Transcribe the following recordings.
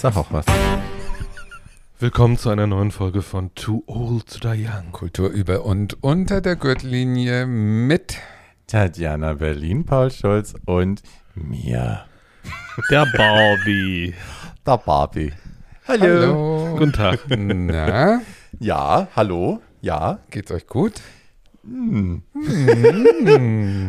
Sag auch was. Willkommen zu einer neuen Folge von Too Old to Die Young. Kultur über und unter der Gürtellinie mit Tatjana Berlin, Paul Schulz und mir, Der Barbie. der Barbie. Hallo. Guten Tag. Na, Ja, hallo. Ja. geht's euch gut?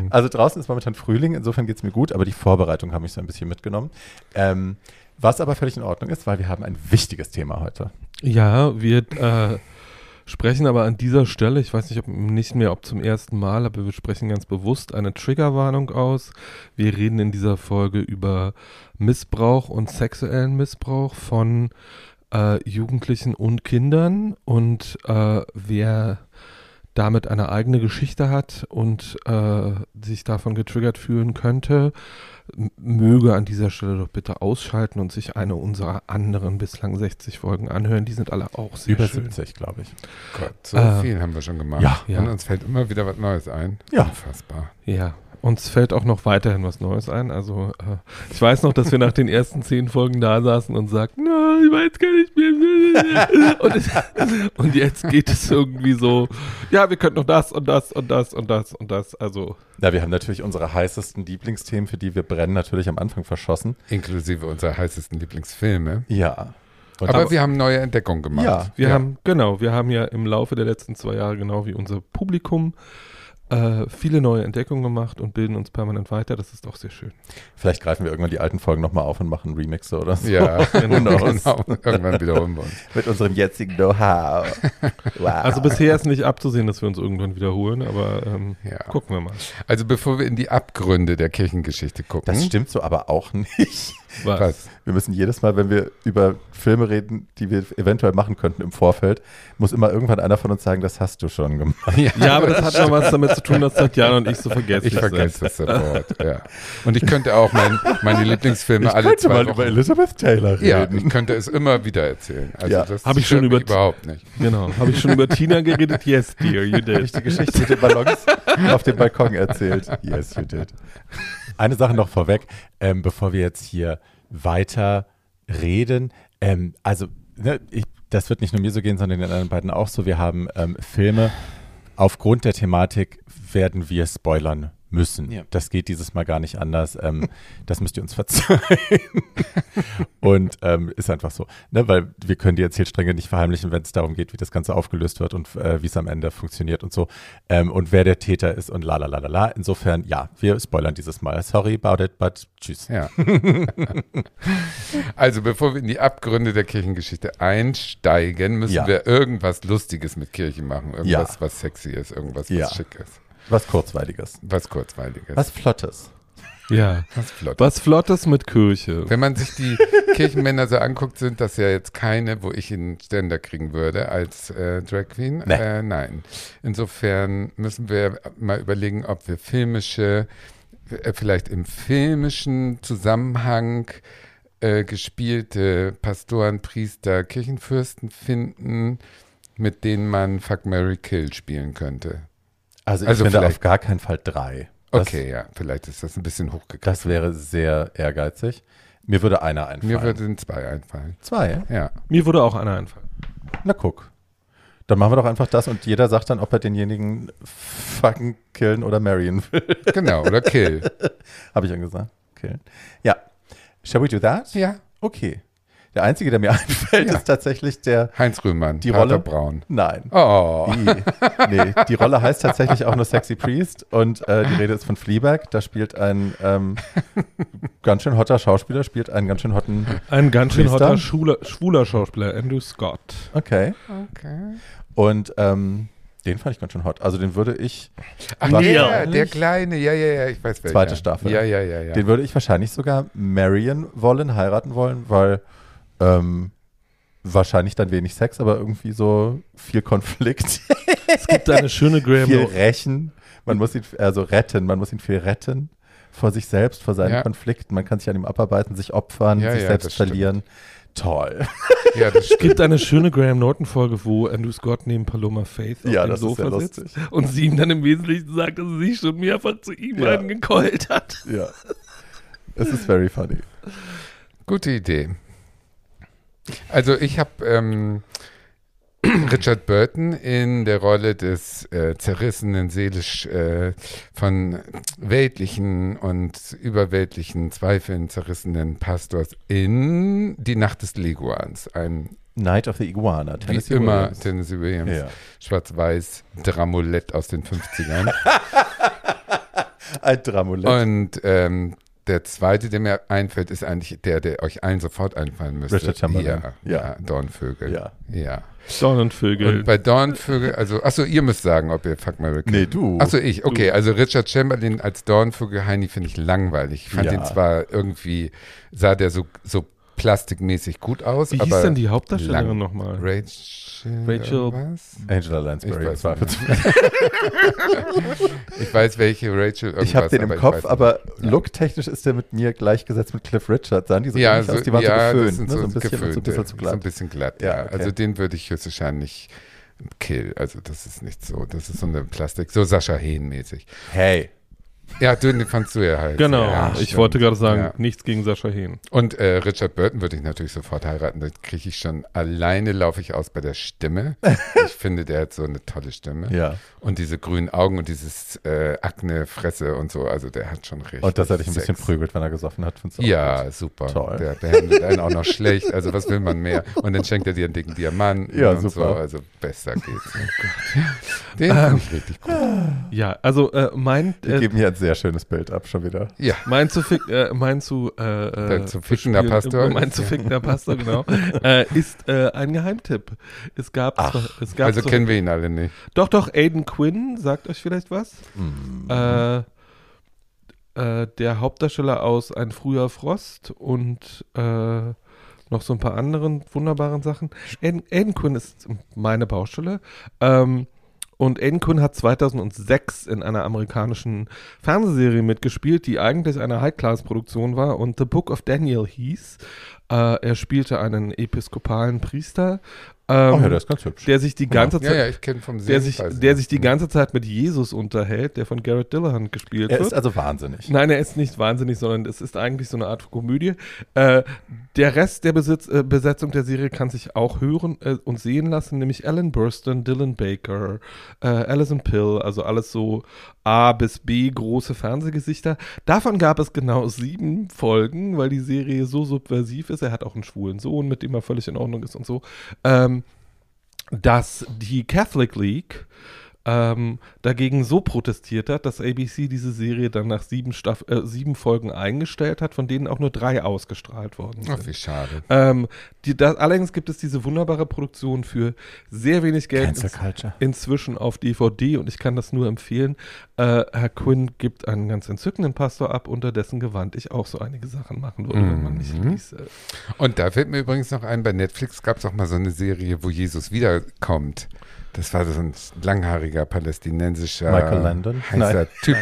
Also draußen ist momentan Frühling, insofern geht es mir gut, aber die Vorbereitung habe ich so ein bisschen mitgenommen. Ähm, was aber völlig in Ordnung ist, weil wir haben ein wichtiges Thema heute. Ja, wir äh, sprechen aber an dieser Stelle, ich weiß nicht, ob nicht mehr, ob zum ersten Mal, aber wir sprechen ganz bewusst eine Triggerwarnung aus. Wir reden in dieser Folge über Missbrauch und sexuellen Missbrauch von äh, Jugendlichen und Kindern und äh, wer damit eine eigene Geschichte hat und äh, sich davon getriggert fühlen könnte, möge an dieser Stelle doch bitte ausschalten und sich eine unserer anderen bislang 60 Folgen anhören. Die sind alle auch sehr Über schön. 70, glaube ich. Gott, so Äh, viel haben wir schon gemacht. ja, ja. Und uns fällt immer wieder was Neues ein. Ja. Unfassbar. Ja, uns fällt auch noch weiterhin was Neues ein. Also äh, ich weiß noch, dass wir nach den ersten zehn Folgen da saßen und sagten, na, ich weiß gar nicht mehr. Und, und jetzt geht es irgendwie so, ja, wir könnten noch das und das und das und das und das. Also Ja, wir haben natürlich unsere heißesten Lieblingsthemen, für die wir brennen, natürlich am Anfang verschossen. Inklusive unserer heißesten Lieblingsfilme. Ja. Und Aber, wir haben neue Entdeckungen gemacht. Ja. Wir haben, genau, wir haben ja im Laufe der letzten zwei Jahre, genau wie unser Publikum, äh, viele neue Entdeckungen gemacht und bilden uns permanent weiter. Das ist auch sehr schön. vielleicht greifen wir irgendwann die alten Folgen nochmal auf und machen Remixe oder so. Ja, knows? genau. Irgendwann wiederholen wir uns. Mit unserem jetzigen Know-how. Wow. Also bisher ist nicht abzusehen, dass wir uns irgendwann wiederholen, aber ähm, Ja. gucken wir mal. Also bevor wir in die Abgründe der Kirchengeschichte gucken. Das stimmt so aber auch nicht. Was? Wir müssen jedes Mal, wenn wir über Filme reden, die wir eventuell machen könnten im Vorfeld, muss immer irgendwann einer von uns sagen, das hast du schon gemacht. Ja, aber das hat noch was damit zu tun, dass Tatjana und ich so vergessen Ich vergesse das sofort, ja. Und ich könnte auch mein, meine Lieblingsfilme alle zwei Wochen. Elizabeth Taylor Ja, ich könnte es immer wieder erzählen. Also Ja. das Hab ich schon über- überhaupt nicht. Genau. Habe ich schon über Tina geredet? Yes, dear, you Habe did. ich die Geschichte mit den Ballons auf dem Balkon erzählt? Yes, you did. Eine Sache noch vorweg, ähm, bevor wir jetzt hier weiter reden. Ähm, also, ne, ich, das wird nicht nur mir so gehen, sondern den anderen beiden auch so. Wir haben ähm, Filme. Aufgrund der Thematik werden wir spoilern müssen. Ja. Das geht dieses Mal gar nicht anders. Ähm, das müsst ihr uns verzeihen. und ähm, ist einfach so. Ne? Weil wir können die Erzählstränge nicht verheimlichen, wenn es darum geht, wie das Ganze aufgelöst wird und äh, wie es am Ende funktioniert und so. Ähm, und wer der Täter ist und la la la la la. Insofern, ja, wir spoilern dieses Mal. Sorry about it, but tschüss. Ja. also bevor wir in die Abgründe der Kirchengeschichte einsteigen, müssen Ja. wir irgendwas Lustiges mit Kirche machen. Irgendwas, was sexy ist, irgendwas, was schick ist. Was Kurzweiliges. Was kurzweiliges. Was Flottes. Ja. was flott. Was Flottes mit Kirche. Wenn man sich die Kirchenmänner so anguckt, sind das ja jetzt keine, wo ich einen Ständer kriegen würde als äh, Drag Queen. Nee. Äh, nein. Insofern müssen wir mal überlegen, ob wir filmische, äh, vielleicht im filmischen Zusammenhang äh, gespielte Pastoren, Priester, Kirchenfürsten finden, mit denen man Fuck Mary Kill spielen könnte. Also ich Also finde auf gar keinen Fall drei. Das, Okay, ja, vielleicht ist das ein bisschen hochgegriffen. Das wäre sehr ehrgeizig. Mir würde einer einfallen. Mir würden zwei einfallen. zwei. Ja. Mir würde auch einer einfallen. Na guck. Dann machen wir doch einfach das und jeder sagt dann, ob er denjenigen fucking killen oder marryen will. Genau, oder Kill. Habe ich ja gesagt. Killen. Ja. Shall we do that? ja. Okay. Der einzige, der mir einfällt, Ja. ist tatsächlich der. Heinz Rühmann, Die Pater Rolle? Braun. Nein. Oh. Die, nee, die Rolle heißt tatsächlich auch nur Sexy Priest und äh, die Rede ist von Fleabag. Da spielt ein ähm, ganz schön hotter Schauspieler, spielt einen ganz schön hotten. Ein ganz schön Priester? hotter schwuler, schwuler Schauspieler, Andrew Scott. Okay. Okay. Und ähm, den fand ich ganz schön hot. Also den würde ich, Ach, Wahrscheinlich- der, der kleine, ja, ja, ja, ich weiß welcher. Zweite Staffel. Ja, ja, ja, ja. den würde ich wahrscheinlich sogar marryen wollen, heiraten wollen, weil ähm, wahrscheinlich dann wenig Sex, aber irgendwie so viel Konflikt, Es gibt eine schöne Graham viel Norton. rächen. Man muss ihn also retten, man muss ihn viel retten vor sich selbst, vor seinen Ja. Konflikten. Man kann sich an ihm abarbeiten, sich opfern, Ja, sich ja, selbst das stimmt. verlieren. Toll. ja, das Es gibt eine schöne Graham Norton-Folge, wo Andrew Scott neben Paloma Faith auf Ja, dem Sofa sitzt und sie ihm dann im Wesentlichen sagt, dass sie sich schon mehrfach zu ihm Ja. angekeult hat. Ja. Es ist very funny. Gute Idee. Also ich habe ähm, Richard Burton in der Rolle des äh, zerrissenen, seelisch äh, von weltlichen und überweltlichen Zweifeln zerrissenen Pastors in Die Nacht des Leguans. Ein Night of the Iguana. wie Tennessee immer Williams. Tennessee Williams, Ja. schwarz-weiß Dramolett aus den 50ern. Ein Dramulett. und ähm, der zweite, der mir einfällt, ist eigentlich der, der euch allen sofort einfallen müsste. Richard Chamberlain. Ja, Ja. ja. Dornvögel. Ja. ja. Dornenvögel. Und bei Dornvögel, also, achso, ihr müsst sagen, ob ihr Fuck Mary Kill. Nee, du. Achso, ich, okay, also Richard Chamberlain als Dornvögel Heini finde ich langweilig. Ich fand Ja. ihn zwar irgendwie, sah der so, so plastikmäßig gut aus, Wie aber. hieß denn die Hauptdarstellerin nochmal? Rachel. Rachel- Was? Angela Lansbury. Ich weiß. Ich weiß, welche Rachel irgendwas. Ich habe den im Kopf, aber Ja. looktechnisch ist der mit mir gleichgesetzt mit Cliff Richard. Sahen die so ja, ähnlich so, aus? Die waren ja, so geföhnt, ne? so, so ein bisschen, so ein geföhnte, bisschen zu So glatt. ein bisschen glatt, Ja, ja. okay. Also den würde ich höchstwahrscheinlich Kill. Also das ist nicht so, das ist so eine Plastik, so Sascha Hehn-mäßig. Hey, Ja, du, den fandst du ja halt. Genau, ja, ich stimmt. wollte gerade sagen, Ja. nichts gegen Sascha Hehn. Und äh, Richard Burton würde ich natürlich sofort heiraten. Da kriege ich schon, alleine laufe ich aus bei der Stimme. ich finde, der hat so eine tolle Stimme. ja. Und diese grünen Augen und dieses äh, Akne-Fresse und so, also der hat schon richtig Und dass er dich ein bisschen prügelt, wenn er gesoffen hat. findest du Ja, gut. super. Toll. Der behandelt einen auch noch schlecht. Also was will man mehr? Und dann schenkt er dir einen dicken Diamanten Ja, und so. super. Also besser geht's. Oh Den finde ich richtig gut. Ja, also äh, mein, Wir äh, geben hier ein sehr schönes Bild ab, schon wieder. Ja, mein zu, fick, äh, mein zu, äh, äh, Dein zu fickender Pastor? Mein zu fickender Pastor, genau, äh, ist äh, ein Geheimtipp. Es gab, Ach, zwar, es gab also zwar- kennen wir ihn alle nicht. doch, doch, Aiden Quinn, sagt euch vielleicht was? Mhm. Äh, äh, der Hauptdarsteller aus Ein früher Frost und äh, noch so ein paar anderen wunderbaren Sachen. Aiden, Aiden Quinn ist meine Baustelle. Ähm, und Aiden Quinn hat 2006 in einer amerikanischen Fernsehserie mitgespielt, die eigentlich eine High-Class-Produktion war und The Book of Daniel hieß. Äh, er spielte einen episkopalen Priester, ähm, Ach ja, der ist ganz hübsch. der sich die ganze Ja, Zeit ja, ich kenne vom der sich, Sehen. der sich die ganze Zeit mit Jesus unterhält, der von Garrett Dillahunt gespielt er wird. ist also wahnsinnig. Nein, er ist nicht wahnsinnig, sondern es ist eigentlich so eine Art Komödie. Äh, der Rest der Besitz, äh, Besetzung der Serie kann sich auch hören äh, und sehen lassen, nämlich Alan Burston, Dylan Baker, äh, Alison Pill, also alles so A bis B große Fernsehgesichter. Davon gab es genau sieben Folgen, weil die Serie so subversiv ist. Er hat auch einen schwulen Sohn, mit dem er völlig in Ordnung ist und so. Ähm, dass die Catholic League ähm, dagegen so protestiert hat, dass ABC diese Serie dann nach sieben, Staff äh, sieben Folgen eingestellt hat, von denen auch nur drei ausgestrahlt worden Ach, sind. wie schade. Ähm, die, da, allerdings gibt es diese wunderbare Produktion für sehr wenig Geld Culture. inzwischen auf DVD und ich kann das nur empfehlen. Äh, Herr Quinn gibt einen ganz entzückenden Pastor ab, unter dessen Gewand ich auch so einige Sachen machen würde, wenn man mich Mhm. ließe. Und da fällt mir übrigens noch ein, bei Netflix gab es auch mal so eine Serie, wo Jesus wiederkommt. Das war so ein langhaariger palästinensischer Michael heißer Nein. Typ.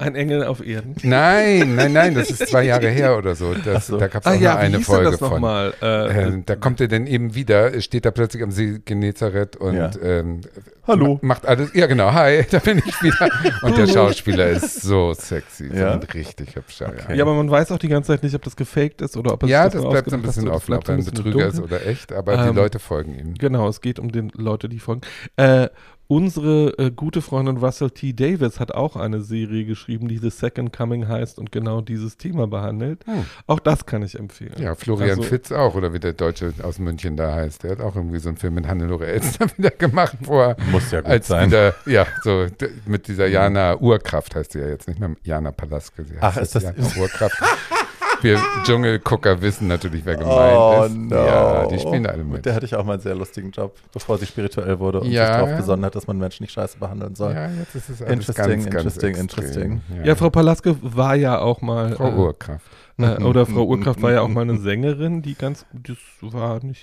Ein Engel auf Erden. Nein, nein, nein, das ist zwei Jahre her oder so. Das, so. Da gab es Ah auch ja, nur wie eine denn Folge von. Äh, Äh, da kommt er dann eben wieder, steht da plötzlich am See Genezareth und Ja. ähm, Hallo. ma- macht alles. Ja, genau, hi, da bin ich wieder. Und der Schauspieler ist so sexy, Ja? ein richtig hübscher. Okay. Ja, aber man weiß auch die ganze Zeit nicht, ob das gefaked ist oder ob es Ja, das bleibt so ein bisschen offen, ob er ein Betrüger ist dunkel. oder echt, aber die Ähm, Leute folgen ihm. Genau, es geht um die Leute, die folgen. Äh, unsere äh, gute Freundin Russell T. Davis hat auch eine Serie geschrieben, die The Second Coming heißt und genau dieses Thema behandelt. Hm. Auch das kann ich empfehlen. Ja, Florian Also- Fitz auch, oder wie der Deutsche aus München da heißt. Der hat auch irgendwie so einen Film mit Hannelore Elster wieder gemacht, wo er Muss ja gut als sein. wieder, ja, so mit dieser Jana Urkraft heißt sie ja jetzt nicht mehr Jana Palaske. Sie heißt Ach, ist das- Jana Urkraft. Wir Dschungelgucker wissen natürlich, wer gemeint Oh, ist. no. Ja, die spielen alle Und mit. der hatte ich auch mal einen sehr lustigen Job, bevor sie spirituell wurde und Ja. sich darauf besonnen hat, dass man Menschen nicht scheiße behandeln soll. Ja, jetzt ist es alles Interesting, ganz, ganz interesting, extrem. interesting. Ja, Ja, Frau Palaske war ja auch mal. Frau äh, Urkraft. äh, oder Frau Urkraft war ja auch mal eine Sängerin, die ganz. Das war nicht.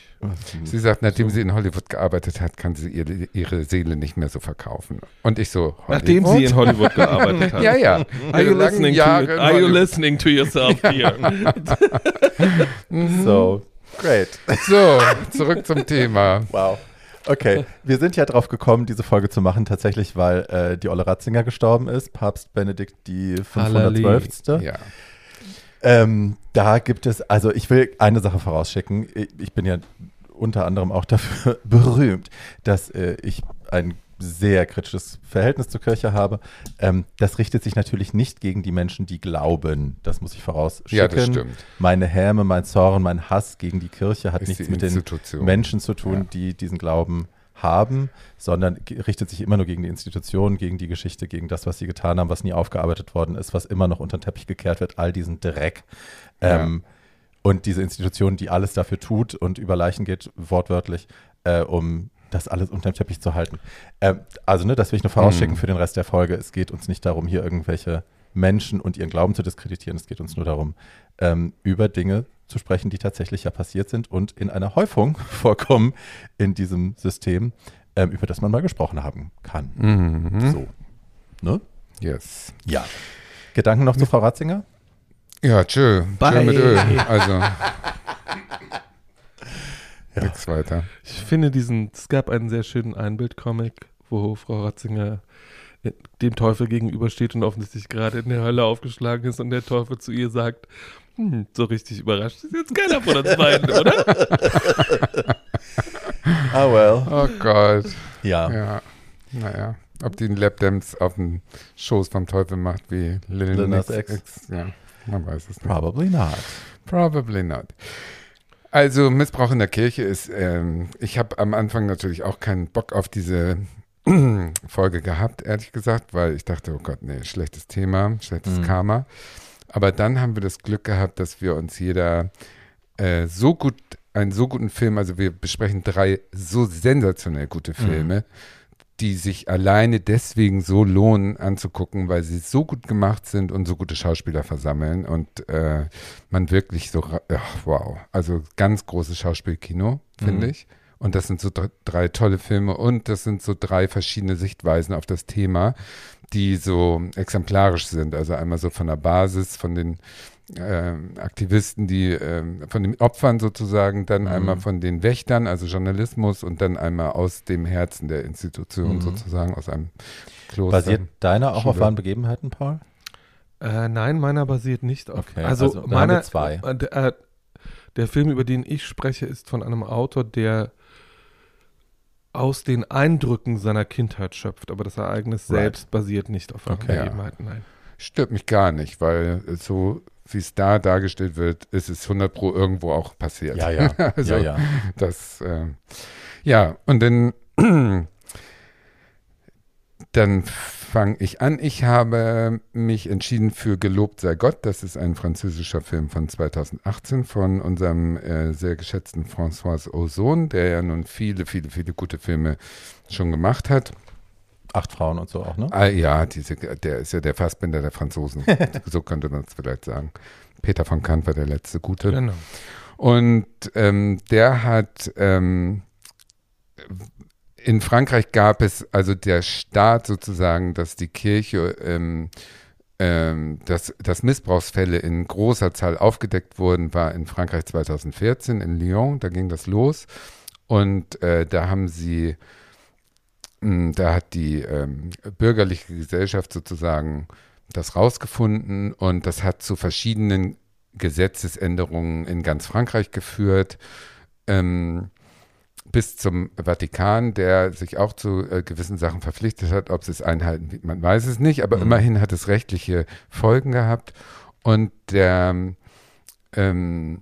Sie sagt, nachdem sie in Hollywood gearbeitet hat, kann sie ihre, ihre Seele nicht mehr so verkaufen. Und ich so, Hollywood? Nachdem sie in Hollywood gearbeitet hat. Ja, ja. Are you, listening to, are you listening to yourself here? So, great. So, zurück zum Thema. Wow. Okay, wir sind ja drauf gekommen, diese Folge zu machen, tatsächlich, weil äh, die Olle Ratzinger gestorben ist, Papst Benedikt die 512. Ja. Ähm, da gibt es, also ich will eine Sache vorausschicken. Ich, bin ja unter anderem auch dafür berühmt, dass äh, ich ein sehr kritisches Verhältnis zur Kirche habe. Ähm, das richtet sich natürlich nicht gegen die Menschen, die glauben. Das muss ich vorausschicken. Ja, das stimmt. Meine Häme, mein Zorn, mein Hass gegen die Kirche hat Ist nichts die mit den. Menschen zu tun, Ja. die diesen Glauben haben, sondern richtet sich immer nur gegen die Institution, gegen die Geschichte, gegen das, was sie getan haben, was nie aufgearbeitet worden ist, was immer noch unter den Teppich gekehrt wird, all diesen Dreck. Ja. Ähm, und diese Institution, die alles dafür tut und über Leichen geht, wortwörtlich, äh, um das alles unter dem Teppich zu halten. Ähm, also, ne, das will ich nur vorausschicken Mhm. für den Rest der Folge. Es geht uns nicht darum, hier irgendwelche Menschen und ihren Glauben zu diskreditieren. Es geht uns nur darum, ähm, über Dinge zu sprechen, die tatsächlich ja passiert sind und in einer Häufung vorkommen in diesem System, ähm, über das man mal gesprochen haben kann. Mhm. So. Ne? Yes. Ja. Gedanken noch zu Frau Ratzinger? Ja, tschö. Bye. Tschö mit Öl. Also. Nix weiter. Ich finde diesen, es gab einen sehr schönen Einbildcomic, wo Frau Ratzinger äh, dem Teufel gegenübersteht und offensichtlich gerade in der Hölle aufgeschlagen ist und der Teufel zu ihr sagt, hm, so richtig überrascht ist jetzt keiner von uns beiden, oder? Ah, well. Oh Gott. Ja. Ja. Naja. Ob die einen Lapdance auf den Schoß vom Teufel macht wie Lil, Lil Nas Nas X. X. Ja, man weiß es nicht. Probably not. Probably not. Also Missbrauch in der Kirche ist, ähm, ich habe am Anfang natürlich auch keinen Bock auf diese Folge gehabt, ehrlich gesagt, weil ich dachte, oh Gott, nee, schlechtes Thema, schlechtes Mhm. Karma. Aber dann haben wir das Glück gehabt, dass wir uns jeder äh, so gut, einen so guten Film, also wir besprechen drei so sensationell gute Filme, die sich alleine deswegen so lohnen anzugucken, weil sie so gut gemacht sind und so gute Schauspieler versammeln und äh, man wirklich so, ach, wow, also ganz großes Schauspielkino, finde Mhm. ich. Und das sind so dr- drei tolle Filme und das sind so drei verschiedene Sichtweisen auf das Thema, die so exemplarisch sind. Also einmal so von der Basis, von den ähm, Aktivisten, die ähm, von den Opfern sozusagen, dann Mhm. einmal von den Wächtern, also Journalismus und dann einmal aus dem Herzen der Institution Mhm. sozusagen, aus einem Kloster. Basiert deiner auch auf Schule. wahren Begebenheiten, Paul? Äh, nein, meiner basiert nicht auf. Okay, also, also meiner, zwei. Äh, äh, der Film, über den ich spreche, ist von einem Autor, der aus den Eindrücken seiner Kindheit schöpft, aber das Ereignis Right. selbst basiert nicht auf Okay. Begebenheiten. Nein. Stört mich gar nicht, weil so wie es da dargestellt wird, ist es 100 pro irgendwo auch passiert. Ja, ja. also, ja, ja. Das, äh, ja, und dann, dann fange ich an. Ich habe mich entschieden für Gelobt sei Gott. Das ist ein französischer Film von 2018 von unserem äh, sehr geschätzten François Ozon, der ja nun viele, viele, viele gute Filme schon gemacht hat. Acht Frauen und so auch, ne? Ah, ja, diese, der ist ja der Fassbinder der Franzosen. so könnte man es vielleicht sagen. Peter von Kant war der letzte Gute. Genau. Und ähm, der hat ähm, in Frankreich gab es also der Staat sozusagen, dass die Kirche, ähm, ähm, dass, dass Missbrauchsfälle in großer Zahl aufgedeckt wurden, war in Frankreich 2014 in Lyon. Da ging das los. Und äh, da haben sie, mh, da hat die ähm, bürgerliche Gesellschaft sozusagen das rausgefunden und das hat zu verschiedenen Gesetzesänderungen in ganz Frankreich geführt, ähm, bis zum Vatikan, der sich auch zu äh, gewissen Sachen verpflichtet hat. Ob sie es einhalten, man weiß es nicht, aber Mhm. immerhin hat es rechtliche Folgen gehabt. Und der, ähm,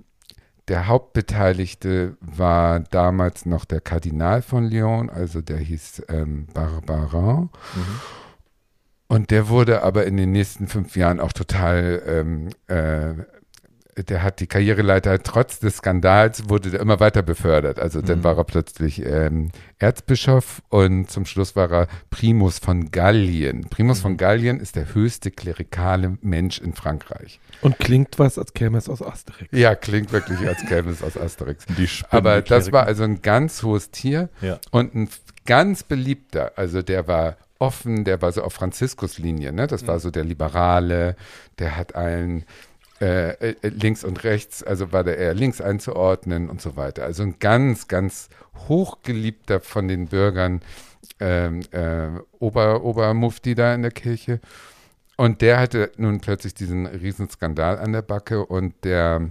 der Hauptbeteiligte war damals noch der Kardinal von Lyon, also der hieß ähm, Barbarin. Mhm. Und der wurde aber in den nächsten fünf Jahren auch total, ähm, äh, der hat die Karriereleiter, trotz des Skandals, wurde der immer weiter befördert. Also dann Mhm. war er plötzlich ähm, Erzbischof und zum Schluss war er Primus von Gallien. Primus Mhm. von Gallien ist der höchste klerikale Mensch in Frankreich. Und klingt was, als käme es aus Asterix. Ja, klingt wirklich, als käme es aus Asterix. Die Aber das war also ein ganz hohes Tier Ja. und ein ganz beliebter. Also der war offen, der war so auf Franziskus Linie. Ne? Das war so der Liberale, der hat allen äh, äh, links und rechts, also war der eher links einzuordnen und so weiter. Also ein ganz, ganz hochgeliebter von den Bürgern ähm, äh, Ober, Obermufti da in der Kirche. Und der hatte nun plötzlich diesen Riesenskandal an der Backe und der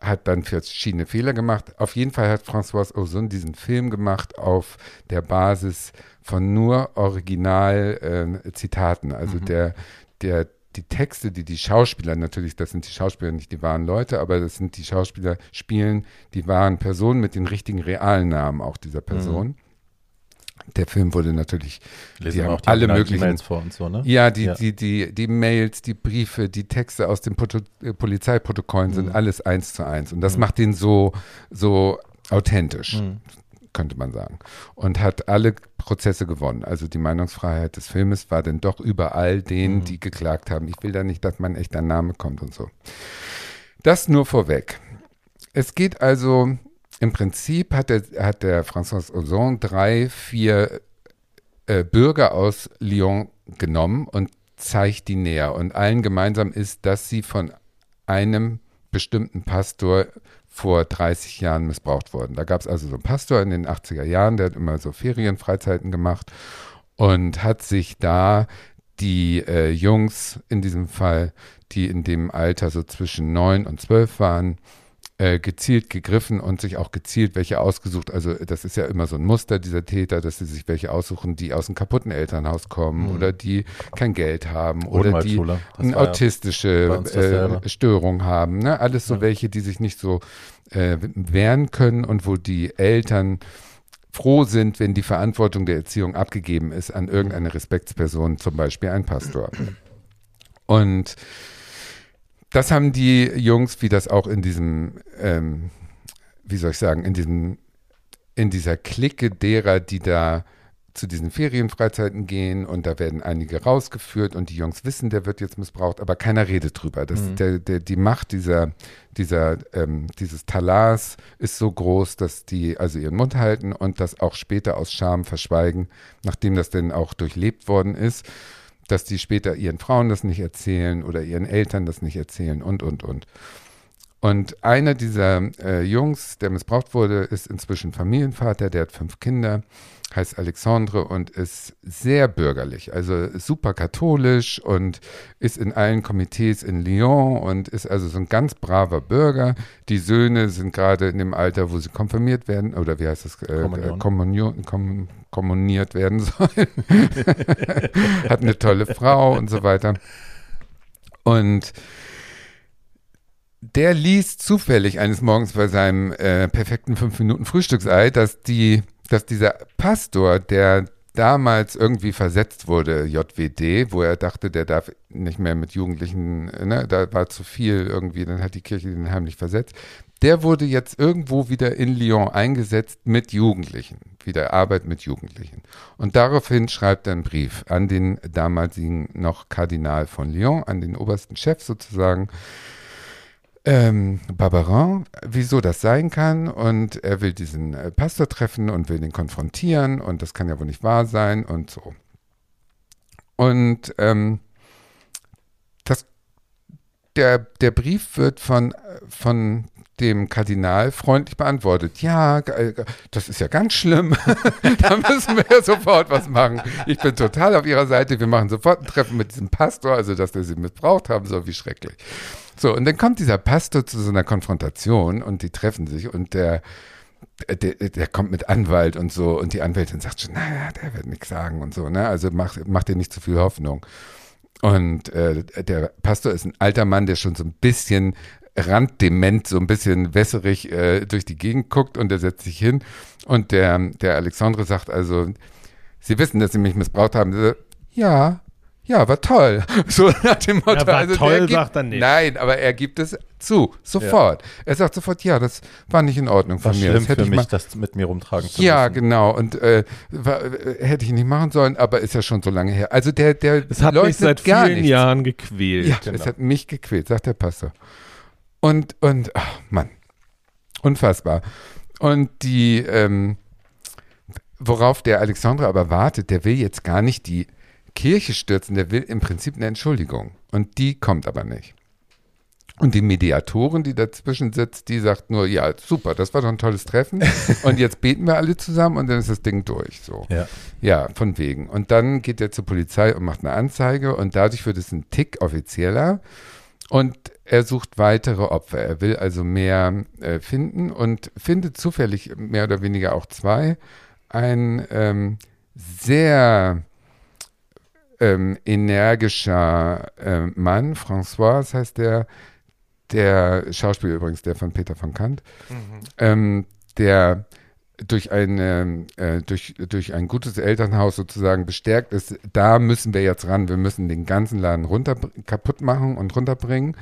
hat dann verschiedene Fehler gemacht. Auf jeden Fall hat François Ozon diesen Film gemacht auf der Basis von nur Original-Zitaten. Äh, also mhm. der, der, die Texte, die die Schauspieler, natürlich, das sind die Schauspieler nicht die wahren Leute, aber das sind die Schauspieler, spielen die wahren Personen mit den richtigen realen Namen auch dieser Person. Mhm. Der Film wurde natürlich, Lesen die haben die alle möglichen Mails vor und so, ne? Ja, die, ja. Die, die, die Mails, die Briefe, die Texte aus den Poto äh, Polizeiprotokollen mhm. sind alles eins zu eins. Und das mhm. macht den so, so authentisch, mhm. Könnte man sagen. Und hat alle Prozesse gewonnen. Also die Meinungsfreiheit des Filmes war denn doch überall denen, mhm. die geklagt haben. Ich will da nicht, dass mein echter Name kommt und so. Das nur vorweg. Es geht also im Prinzip hat der, hat der François Ozon drei, vier äh, Bürger aus Lyon genommen und zeigt die näher. Und allen gemeinsam ist, dass sie von einem bestimmten Pastor vor 30 Jahren missbraucht wurden. Da gab es also so einen Pastor in den 80er Jahren, der hat immer so Ferienfreizeiten gemacht und hat sich da die äh, Jungs in diesem Fall, die in dem Alter so zwischen 9 und 12 waren, äh, gezielt gegriffen und sich auch gezielt welche ausgesucht. Also das ist ja immer so ein Muster dieser Täter, dass sie sich welche aussuchen, die aus einem kaputten Elternhaus kommen mhm. oder die kein Geld haben oder die eine autistische äh, Störung haben. Ne? Alles so ja. welche, die sich nicht so äh, wehren können und wo die Eltern froh sind, wenn die Verantwortung der Erziehung abgegeben ist an irgendeine Respektsperson, zum Beispiel ein Pastor. Und das haben die Jungs, wie das auch in diesem, ähm, wie soll ich sagen, in diesem, in dieser Clique derer, die da zu diesen Ferienfreizeiten gehen und da werden einige rausgeführt und die Jungs wissen, der wird jetzt missbraucht, aber keiner redet drüber. Das, mhm. der, der, die Macht dieser, dieser, ähm, dieses Talars ist so groß, dass die also ihren Mund halten und das auch später aus Scham verschweigen, nachdem das denn auch durchlebt worden ist dass die später ihren Frauen das nicht erzählen oder ihren Eltern das nicht erzählen und, und, und. Und einer dieser äh, Jungs, der missbraucht wurde, ist inzwischen Familienvater, der hat fünf Kinder, heißt Alexandre und ist sehr bürgerlich, also super katholisch und ist in allen Komitees in Lyon und ist also so ein ganz braver Bürger. Die Söhne sind gerade in dem Alter, wo sie konfirmiert werden, oder wie heißt das? Äh, Kommunion. Kom, kommuniert werden sollen. hat eine tolle Frau und so weiter. Und der liest zufällig eines Morgens bei seinem äh, perfekten 5-Minuten-Frühstücksei, dass die, dass dieser Pastor, der damals irgendwie versetzt wurde, JWD, wo er dachte, der darf nicht mehr mit Jugendlichen, ne, da war zu viel irgendwie, dann hat die Kirche den heimlich versetzt. Der wurde jetzt irgendwo wieder in Lyon eingesetzt mit Jugendlichen, wieder Arbeit mit Jugendlichen. Und daraufhin schreibt er einen Brief an den damaligen noch Kardinal von Lyon, an den obersten Chef sozusagen, ähm, Barbarin, wieso das sein kann. Und er will diesen äh, Pastor treffen und will den konfrontieren. Und das kann ja wohl nicht wahr sein und so. Und ähm, das, der, der Brief wird von, von dem Kardinal freundlich beantwortet. Ja, äh, das ist ja ganz schlimm. da müssen wir ja sofort was machen. Ich bin total auf Ihrer Seite. Wir machen sofort ein Treffen mit diesem Pastor, also dass der sie missbraucht haben soll, wie schrecklich. So, und dann kommt dieser Pastor zu so einer Konfrontation und die treffen sich und der, der, der kommt mit Anwalt und so und die Anwältin sagt schon, naja, der wird nichts sagen und so, ne? Also macht mach dir nicht zu viel Hoffnung. Und äh, der Pastor ist ein alter Mann, der schon so ein bisschen randdement, so ein bisschen wässerig äh, durch die Gegend guckt und der setzt sich hin und der, der Alexandre sagt also, Sie wissen, dass Sie mich missbraucht haben. Ja, ja, war toll. So nach dem Motto. Ja, war also toll, gibt, sagt er nicht. Nein, aber er gibt es zu, sofort. Ja. Er sagt sofort, ja, das war nicht in Ordnung von war mir. Schlimm das hätte für ich mich, das mit mir rumtragen zu Ja, müssen. genau. Und äh, war, äh, hätte ich nicht machen sollen, aber ist ja schon so lange her. Also der, der Es hat mich seit vielen nichts. Jahren gequält. Ja, genau. es hat mich gequält, sagt der Pastor. Und, und, ach, Mann, unfassbar. Und die, ähm, worauf der Alexandre aber wartet, der will jetzt gar nicht die Kirche stürzen, der will im Prinzip eine Entschuldigung. Und die kommt aber nicht. Und die Mediatorin, die dazwischen sitzt, die sagt nur, ja, super, das war doch ein tolles Treffen. und jetzt beten wir alle zusammen und dann ist das Ding durch. So. Ja. Ja, von wegen. Und dann geht er zur Polizei und macht eine Anzeige und dadurch wird es ein Tick offizieller. Und er sucht weitere Opfer. Er will also mehr äh, finden und findet zufällig mehr oder weniger auch zwei. Ein ähm, sehr ähm, energischer äh, Mann, François heißt der, der Schauspieler übrigens, der von Peter von Kant, ähm, der durch, eine, äh, durch, durch ein gutes Elternhaus sozusagen bestärkt ist, da müssen wir jetzt ran, wir müssen den ganzen Laden runter, kaputt machen und runterbringen.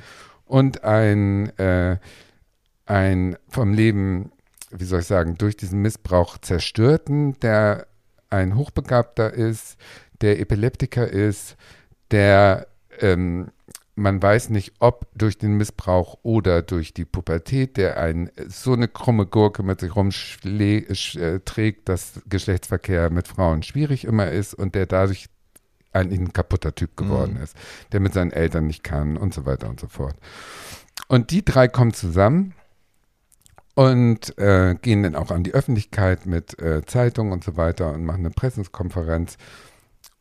Und ein, äh, ein vom Leben, wie soll ich sagen, durch diesen Missbrauch zerstörten, der ein Hochbegabter ist, der Epileptiker ist, der ähm, man weiß nicht, ob durch den Missbrauch oder durch die Pubertät, der ein, so eine krumme Gurke mit sich rumträgt, dass Geschlechtsverkehr mit Frauen schwierig immer ist und der dadurch ein, ein kaputter Typ geworden Mhm. ist, der mit seinen Eltern nicht kann und so weiter und so fort. Und die drei kommen zusammen und äh, gehen dann auch an die Öffentlichkeit mit äh, Zeitungen und so weiter und machen eine Pressekonferenz.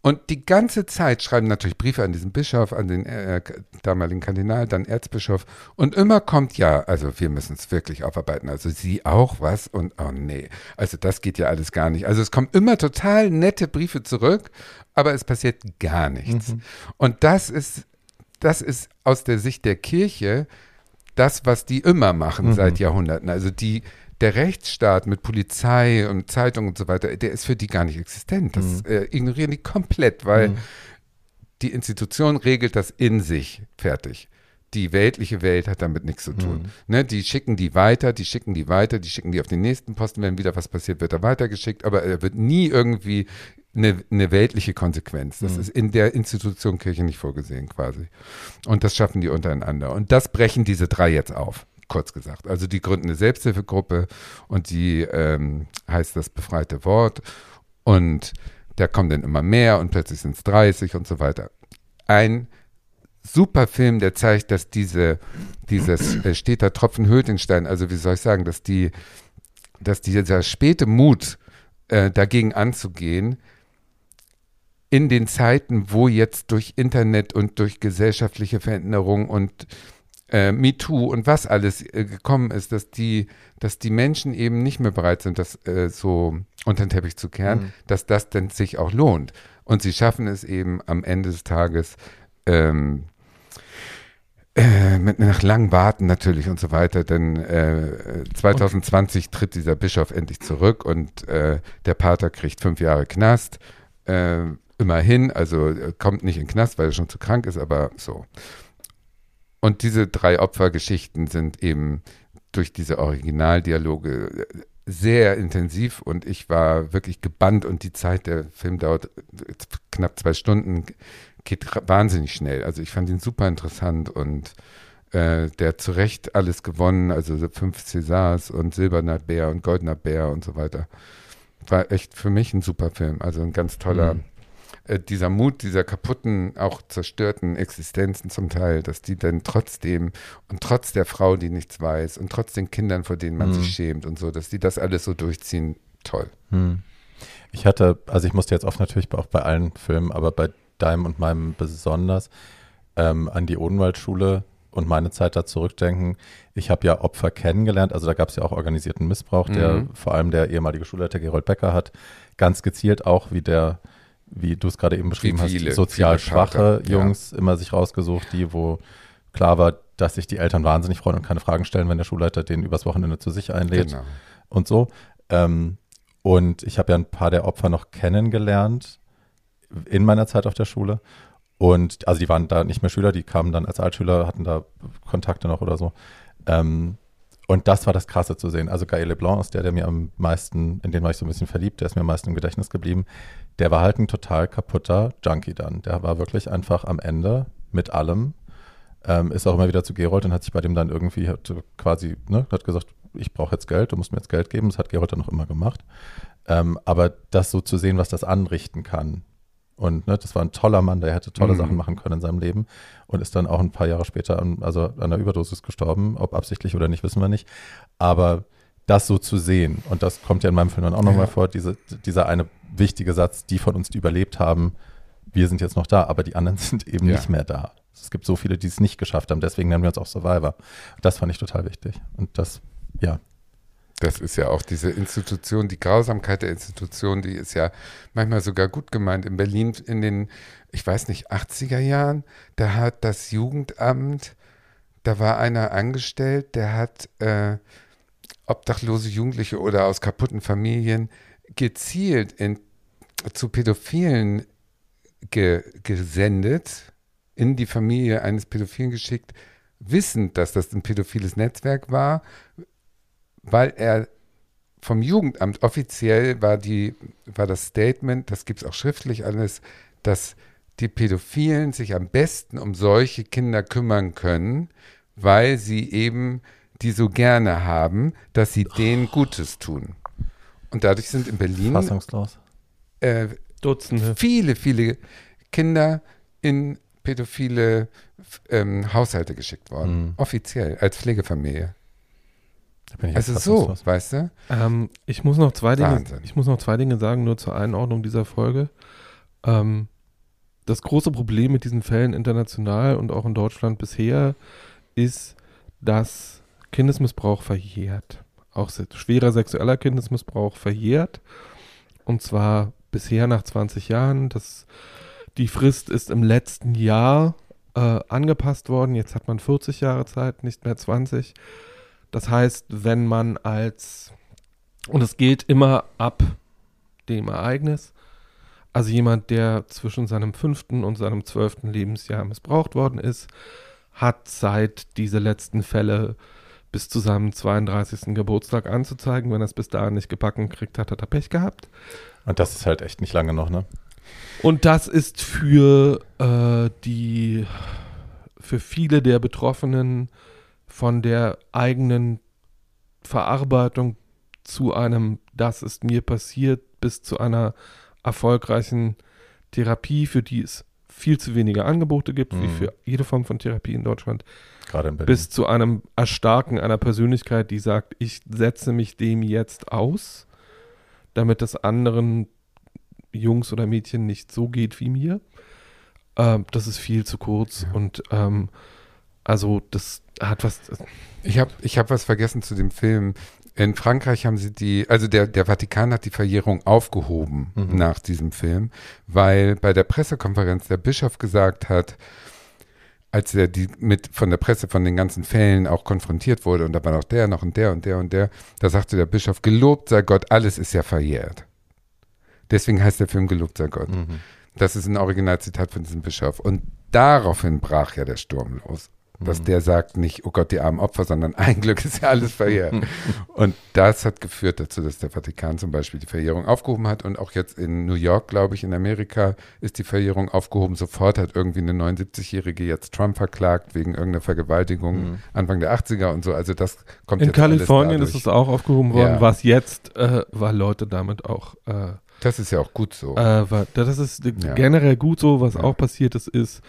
Und die ganze Zeit schreiben natürlich Briefe an diesen Bischof, an den äh, damaligen Kardinal, dann Erzbischof. Und immer kommt, ja, also wir müssen es wirklich aufarbeiten. Also Sie auch was? Und oh nee, also das geht ja alles gar nicht. Also es kommen immer total nette Briefe zurück, aber es passiert gar nichts. Und das ist, das ist aus der Sicht der Kirche das, was die immer machen Mhm. seit Jahrhunderten. Also die, der Rechtsstaat mit Polizei und Zeitung und so weiter, der ist für die gar nicht existent. Das Mhm. äh, ignorieren die komplett, weil Mhm. die Institution regelt das in sich fertig. Die weltliche Welt hat damit nichts zu tun. Mhm. Ne, die schicken die weiter, die schicken die weiter, die schicken die auf den nächsten Posten. Wenn wieder was passiert, wird er weitergeschickt, aber er wird nie irgendwie eine, eine weltliche Konsequenz. Das Mhm. ist in der Institution Kirche nicht vorgesehen quasi. Und das schaffen die untereinander. Und das brechen diese drei jetzt auf, kurz gesagt. Also die gründen eine Selbsthilfegruppe und die ähm, heißt das befreite Wort. Und da kommen dann immer mehr und plötzlich sind es 30 und so weiter. Ein super Film, der zeigt, dass diese, dieses äh, steter Tropfen hüllt den Stein, also wie soll ich sagen, dass die, dass dieser späte Mut, äh, dagegen anzugehen, in den Zeiten, wo jetzt durch Internet und durch gesellschaftliche Veränderung und äh, MeToo und was alles äh, gekommen ist, dass die, dass die Menschen eben nicht mehr bereit sind, das äh, so unter den Teppich zu kehren, Mhm. dass das dann sich auch lohnt. Und sie schaffen es eben am Ende des Tages, ähm, äh, mit nach langem Warten natürlich und so weiter, denn äh, 2020 tritt dieser Bischof endlich zurück und äh, der Pater kriegt fünf Jahre Knast. Äh, immerhin, also äh, kommt nicht in Knast, weil er schon zu krank ist, aber so. Und diese drei Opfergeschichten sind eben durch diese Originaldialoge äh, sehr intensiv und ich war wirklich gebannt und die Zeit, der Film dauert äh, knapp zwei Stunden, geht wahnsinnig schnell. Also ich fand ihn super interessant und äh, der hat zu Recht alles gewonnen, also so fünf Césars und Silberner Bär und Goldener Bär und so weiter. War echt für mich ein super Film, also ein ganz toller, Mhm. Äh, dieser Mut dieser kaputten, auch zerstörten Existenzen zum Teil, dass die dann trotzdem und trotz der Frau, die nichts weiß und trotz den Kindern, vor denen man Mhm. sich schämt und so, dass die das alles so durchziehen, toll. Hm. Ich hatte, also ich musste jetzt oft natürlich auch bei allen Filmen, aber bei deinem und meinem besonders ähm, an die Odenwaldschule und meine Zeit da zurückdenken. Ich habe ja Opfer kennengelernt, also da gab es ja auch organisierten Missbrauch, der Mhm. vor allem der ehemalige Schulleiter Gerold Becker hat ganz gezielt auch, wie der, wie du es gerade eben beschrieben viele, hast, sozial schwache ja. Jungs immer sich rausgesucht, die, wo klar war, dass sich die Eltern wahnsinnig freuen und keine Fragen stellen, wenn der Schulleiter den übers Wochenende zu sich einlädt Genau. und so. Ähm, und ich habe ja ein paar der Opfer noch kennengelernt in meiner Zeit auf der Schule. Und also die waren da nicht mehr Schüler, die kamen dann als Altschüler, hatten da Kontakte noch oder so. Ähm, und das war das Krasse zu sehen. Also Gaël Leblanc ist der, der mir am meisten, in den war ich so ein bisschen verliebt, der ist mir am meisten im Gedächtnis geblieben. Der war halt ein total kaputter Junkie dann. Der war wirklich einfach am Ende mit allem. Ähm, ist auch immer wieder zu Gerold und hat sich bei dem dann irgendwie hat quasi, ne, hat gesagt, ich brauche jetzt Geld, du musst mir jetzt Geld geben. Das hat Gerold dann noch immer gemacht. Ähm, aber das so zu sehen, was das anrichten kann Und ne, das war ein toller Mann, der hätte tolle Mhm. Sachen machen können in seinem Leben und ist dann auch ein paar Jahre später an, also an einer Überdosis gestorben. Ob absichtlich oder nicht, wissen wir nicht. Aber das so zu sehen, und das kommt ja in meinem Film dann auch nochmal Ja. vor, diese, dieser eine wichtige Satz, die von uns, die überlebt haben, wir sind jetzt noch da, aber die anderen sind eben Ja. nicht mehr da. Es gibt so viele, die es nicht geschafft haben, deswegen nennen wir uns auch Survivor. Das fand ich total wichtig. Und das, ja, Das ist ja auch diese Institution, die Grausamkeit der Institution, die ist ja manchmal sogar gut gemeint. In Berlin in den, ich weiß nicht, 80er Jahren, da hat das Jugendamt, da war einer angestellt, der hat äh, obdachlose Jugendliche oder aus kaputten Familien gezielt in, zu Pädophilen ge, gesendet, in die Familie eines Pädophilen geschickt, wissend, dass das ein pädophiles Netzwerk war, weil er vom Jugendamt offiziell war die war das Statement, das gibt es auch schriftlich alles, dass die Pädophilen sich am besten um solche Kinder kümmern können, weil sie eben die so gerne haben, dass sie denen Gutes tun. Und dadurch sind in Berlin fassungslos. äh, Dutzende. viele, viele Kinder in pädophile ähm, Haushalte geschickt worden. Mhm. Offiziell, als Pflegefamilie. Also jetzt so, fassungslos. weißt du? Ähm, ich muss noch zwei Dinge, Wahnsinn. ich muss noch zwei Dinge sagen, nur zur Einordnung dieser Folge. Ähm, das große Problem mit diesen Fällen international und auch in Deutschland bisher ist, dass Kindesmissbrauch verjährt. Auch schwerer sexueller Kindesmissbrauch verjährt. Und zwar bisher nach 20 Jahren. Das, die Frist ist im letzten Jahr äh, angepasst worden. Jetzt hat man 40 Jahre Zeit, nicht mehr 20. Das heißt, wenn man als, und es gilt immer ab dem Ereignis, also jemand, der zwischen seinem fünften und seinem zwölften Lebensjahr missbraucht worden ist, hat seit diese letzten Fälle bis zu seinem 32. Geburtstag anzuzeigen. Wenn er es bis dahin nicht gebacken kriegt, hat er da Pech gehabt. Und das ist halt echt nicht lange noch, ne? Und das ist für äh, die, für viele der Betroffenen von der eigenen Verarbeitung zu einem, das ist mir passiert, bis zu einer erfolgreichen Therapie, für die es viel zu wenige Angebote gibt, wie Mhm. für jede Form von Therapie in Deutschland, Gerade in Berlin. bis zu einem Erstarken einer Persönlichkeit, die sagt, ich setze mich dem jetzt aus, damit es anderen Jungs oder Mädchen nicht so geht wie mir. Ähm, das ist viel zu kurz Ja. und ähm, also das hat was. Ich habe ich hab was vergessen zu dem Film. In Frankreich haben sie die, also der, der Vatikan hat die Verjährung aufgehoben Mhm. nach diesem Film, weil bei der Pressekonferenz der Bischof gesagt hat, als er die mit von der Presse von den ganzen Fällen auch konfrontiert wurde und da war noch der noch und der und der und der, da sagte der Bischof, gelobt sei Gott, alles ist ja verjährt. Deswegen heißt der Film Gelobt sei Gott. Mhm. Das ist ein Originalzitat von diesem Bischof. Und daraufhin brach ja der Sturm los. Dass Mhm. der sagt nicht, oh Gott, die armen Opfer, sondern ein Glück ist ja alles verjährt. und das hat geführt dazu, dass der Vatikan zum Beispiel die Verjährung aufgehoben hat. Und auch jetzt in New York, glaube ich, in Amerika ist die Verjährung aufgehoben. Sofort hat irgendwie eine 79-Jährige jetzt Trump verklagt wegen irgendeiner Vergewaltigung Mhm. Anfang der 80er und so. Also das kommt In jetzt alles Kalifornien ist es auch aufgehoben worden, Ja. was jetzt, äh, weil Leute damit auch äh, Das ist ja auch gut so. Äh, wa- das ist Ja. generell gut so. Was Ja. auch passiert ist, ist,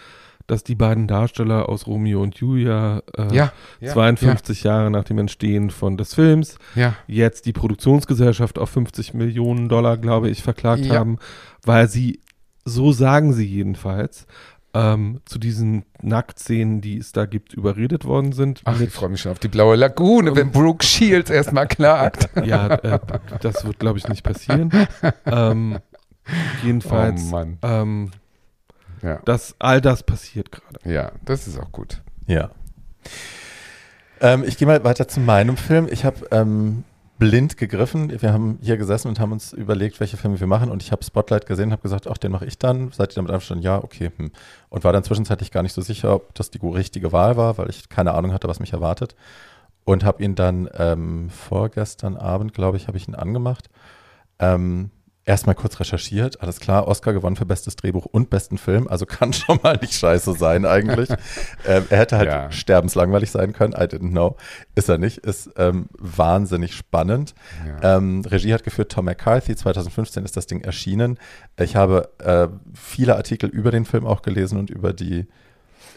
dass die beiden Darsteller aus Romeo und Julia äh, ja, ja, 52 Jahre nach dem Entstehen von des Films Ja, jetzt die Produktionsgesellschaft auf 50 Millionen Dollar, glaube ich, verklagt Ja. haben, weil sie, so sagen sie jedenfalls, ähm, zu diesen Nacktszenen, die es da gibt, überredet worden sind. Ach, ich freue mich schon auf die blaue Lagune, wenn Brooke Shields erstmal klagt. ja, äh, das wird, glaube ich, nicht passieren. ähm, jedenfalls, Oh Mann. ähm, Ja. dass all das passiert gerade. Ja, das ist auch gut. Ja. Ähm, ich gehe mal weiter zu meinem Film. Ich habe ähm, blind gegriffen. Wir haben hier gesessen und haben uns überlegt, welche Filme wir machen. Und ich habe Spotlight gesehen und habe gesagt, ach, den mache ich dann. Seid ihr damit einverstanden? Ja, okay. Hm. Und war dann zwischenzeitlich gar nicht so sicher, ob das die richtige Wahl war, weil ich keine Ahnung hatte, was mich erwartet. Und habe ihn dann ähm, vorgestern Abend, glaube ich, habe ich ihn angemacht. Ähm, erstmal kurz recherchiert, alles klar, Oscar gewonnen für bestes Drehbuch und besten Film, also kann schon mal nicht scheiße sein eigentlich. ähm, er hätte halt Ja. sterbenslangweilig sein können, I didn't know. Ist er nicht, ist ähm, wahnsinnig spannend. Ja. Ähm, Regie hat geführt Tom McCarthy, 2015 ist das Ding erschienen. Ich habe äh, viele Artikel über den Film auch gelesen und über die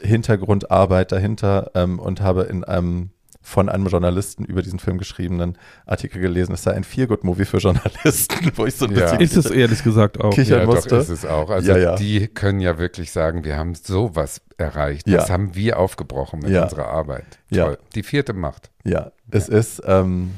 Hintergrundarbeit dahinter ähm, und habe in einem von einem Journalisten über diesen Film geschriebenen Artikel gelesen, es sei ein Feel-Good-Movie für Journalisten, wo ich so ein Ja. bisschen Ist es ehrlich gesagt auch. Kichern ja, doch musste. ist es auch. Also Ja, ja. die können ja wirklich sagen, wir haben sowas erreicht. Das haben wir aufgebrochen mit unserer Arbeit. Toll. Die vierte Macht. Ja, es ist, ähm,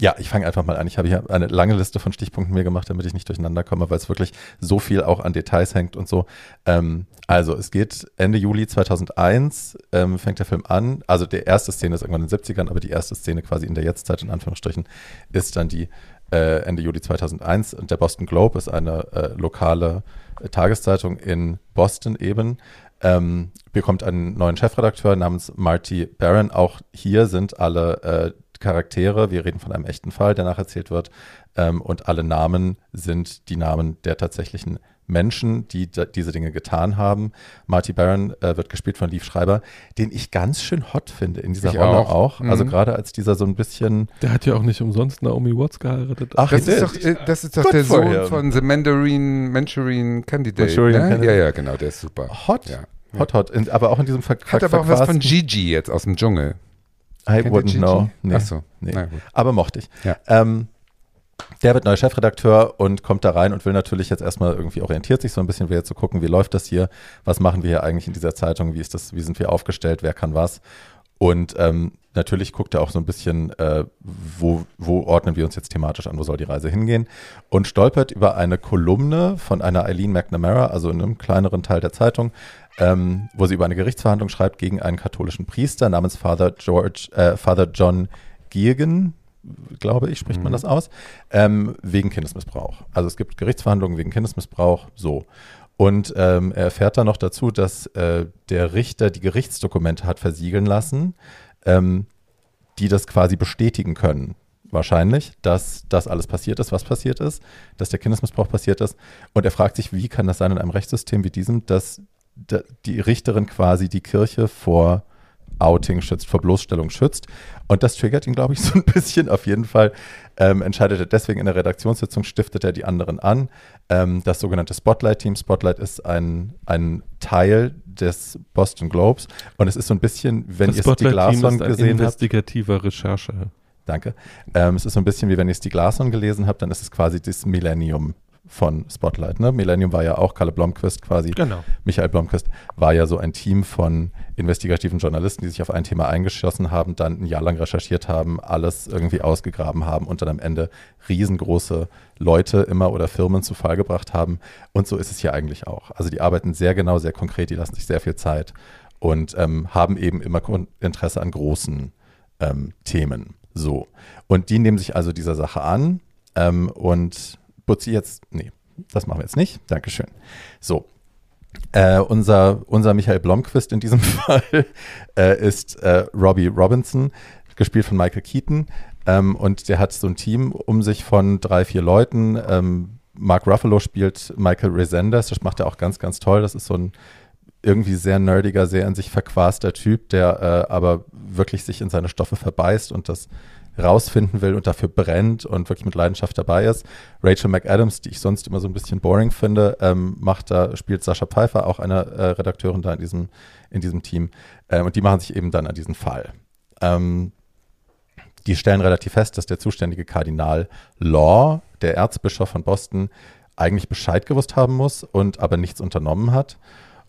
ja, ich fange einfach mal an. Ich habe hier eine lange Liste von Stichpunkten mir gemacht, damit ich nicht durcheinander komme, weil es wirklich so viel auch an Details hängt und so. Ähm, also, es geht Ende Juli 2001, ähm, fängt der Film an. Also, der erste Szene ist irgendwann in den 70ern, aber die erste Szene quasi in der Jetztzeit, in Anführungsstrichen, ist dann die äh, Ende Juli 2001. Und der Boston Globe ist eine äh, lokale äh, Tageszeitung in Boston eben ähm, bekommt einen neuen Chefredakteur namens Marty Barron. Auch hier sind alle äh, Charaktere, wir reden von einem echten Fall, der nacherzählt wird, ähm, und alle Namen sind die Namen der tatsächlichen Menschen, die diese Dinge getan haben. Marty Barron äh, wird gespielt von Liv Schreiber, den ich ganz schön hot finde in dieser Ich Rolle auch. auch. Also Mhm. gerade als dieser so ein bisschen Der hat ja auch nicht umsonst Naomi Watts geheiratet. Ach, Das ist, doch, äh, das ist doch Good der Sohn him. von The Mandarin, Manchurian Candidate. Manchurian ne? Candidate. Ja, ja, genau, der ist super. hot, Ja. hot, hot. In, aber auch in diesem Ver Hat aber auch was von Gigi jetzt aus dem Dschungel. I Kennt wouldn't know. Nee. Ach so, Nee. aber mochte ich. Ja. Ähm, der wird neuer Chefredakteur und kommt da rein und will natürlich jetzt erstmal irgendwie orientiert sich so ein bisschen, will jetzt so gucken, wie läuft das hier, was machen wir hier eigentlich in dieser Zeitung, wie ist das, wie sind wir aufgestellt, wer kann was. Und ähm, natürlich guckt er auch so ein bisschen, äh, wo, wo ordnen wir uns jetzt thematisch an, wo soll die Reise hingehen. Und stolpert über eine Kolumne von einer Eileen McNamara, also in einem kleineren Teil der Zeitung, ähm, wo sie über eine Gerichtsverhandlung schreibt gegen einen katholischen Priester namens Father George, äh, Father John Giergen, glaube ich, spricht man Mhm. das aus, ähm, wegen Kindesmissbrauch. Also es gibt Gerichtsverhandlungen wegen Kindesmissbrauch, so. Und ähm, er erfährt dann noch dazu, dass äh, der Richter die Gerichtsdokumente hat versiegeln lassen, ähm, die das quasi bestätigen können. Wahrscheinlich, dass das alles passiert ist, was passiert ist, dass der Kindesmissbrauch passiert ist. Und er fragt sich, wie kann das sein in einem Rechtssystem wie diesem, dass da- die Richterin quasi die Kirche vor Outing schützt, vor Bloßstellung schützt. Und das triggert ihn, glaube ich, so ein bisschen. Auf jeden Fall ähm, entscheidet er deswegen in der Redaktionssitzung, stiftet er die anderen an. Ähm, das sogenannte Spotlight-Team. Spotlight ist ein, ein Teil des Boston Globes. Und es ist so ein bisschen, wenn ihr ist ein gesehen habt. investigativer Recherche. Danke. Ähm, es ist so ein bisschen wie wenn ihr Stieg Larsson gelesen habt, dann ist es quasi das Millennium von Spotlight. Ne? Millennium war ja auch Kalle Blomqvist quasi. Genau. Michael Blomqvist war ja so ein Team von investigativen Journalisten, die sich auf ein Thema eingeschossen haben, dann ein Jahr lang recherchiert haben, alles irgendwie ausgegraben haben und dann am Ende riesengroße Leute immer oder Firmen zu Fall gebracht haben. Und so ist es hier eigentlich auch. Also die arbeiten sehr genau, sehr konkret, die lassen sich sehr viel Zeit und ähm, haben eben immer Interesse an großen ähm, Themen. So. Und die nehmen sich also dieser Sache an ähm, und Butzi jetzt, nee, das machen wir jetzt nicht. Dankeschön. So, äh, unser, unser Michael Blomqvist in diesem Fall äh, ist äh, Robbie Robinson, gespielt von Michael Keaton. Ähm, und der hat so ein Team um sich von drei, vier Leuten. Ähm, Mark Ruffalo spielt Michael Resendez, das macht er auch ganz, ganz toll. Das ist so ein irgendwie sehr nerdiger, sehr in sich verquaster Typ, der äh, aber wirklich sich in seine Stoffe verbeißt und das rausfinden will und dafür brennt und wirklich mit Leidenschaft dabei ist. Rachel McAdams, die ich sonst immer so ein bisschen boring finde, ähm, macht da, spielt Sascha Pfeiffer, auch eine äh, Redakteurin da in diesem, in diesem Team. Ähm, und die machen sich eben dann an diesen Fall. Ähm, die stellen relativ fest, dass der zuständige Kardinal Law, der Erzbischof von Boston, eigentlich Bescheid gewusst haben muss und aber nichts unternommen hat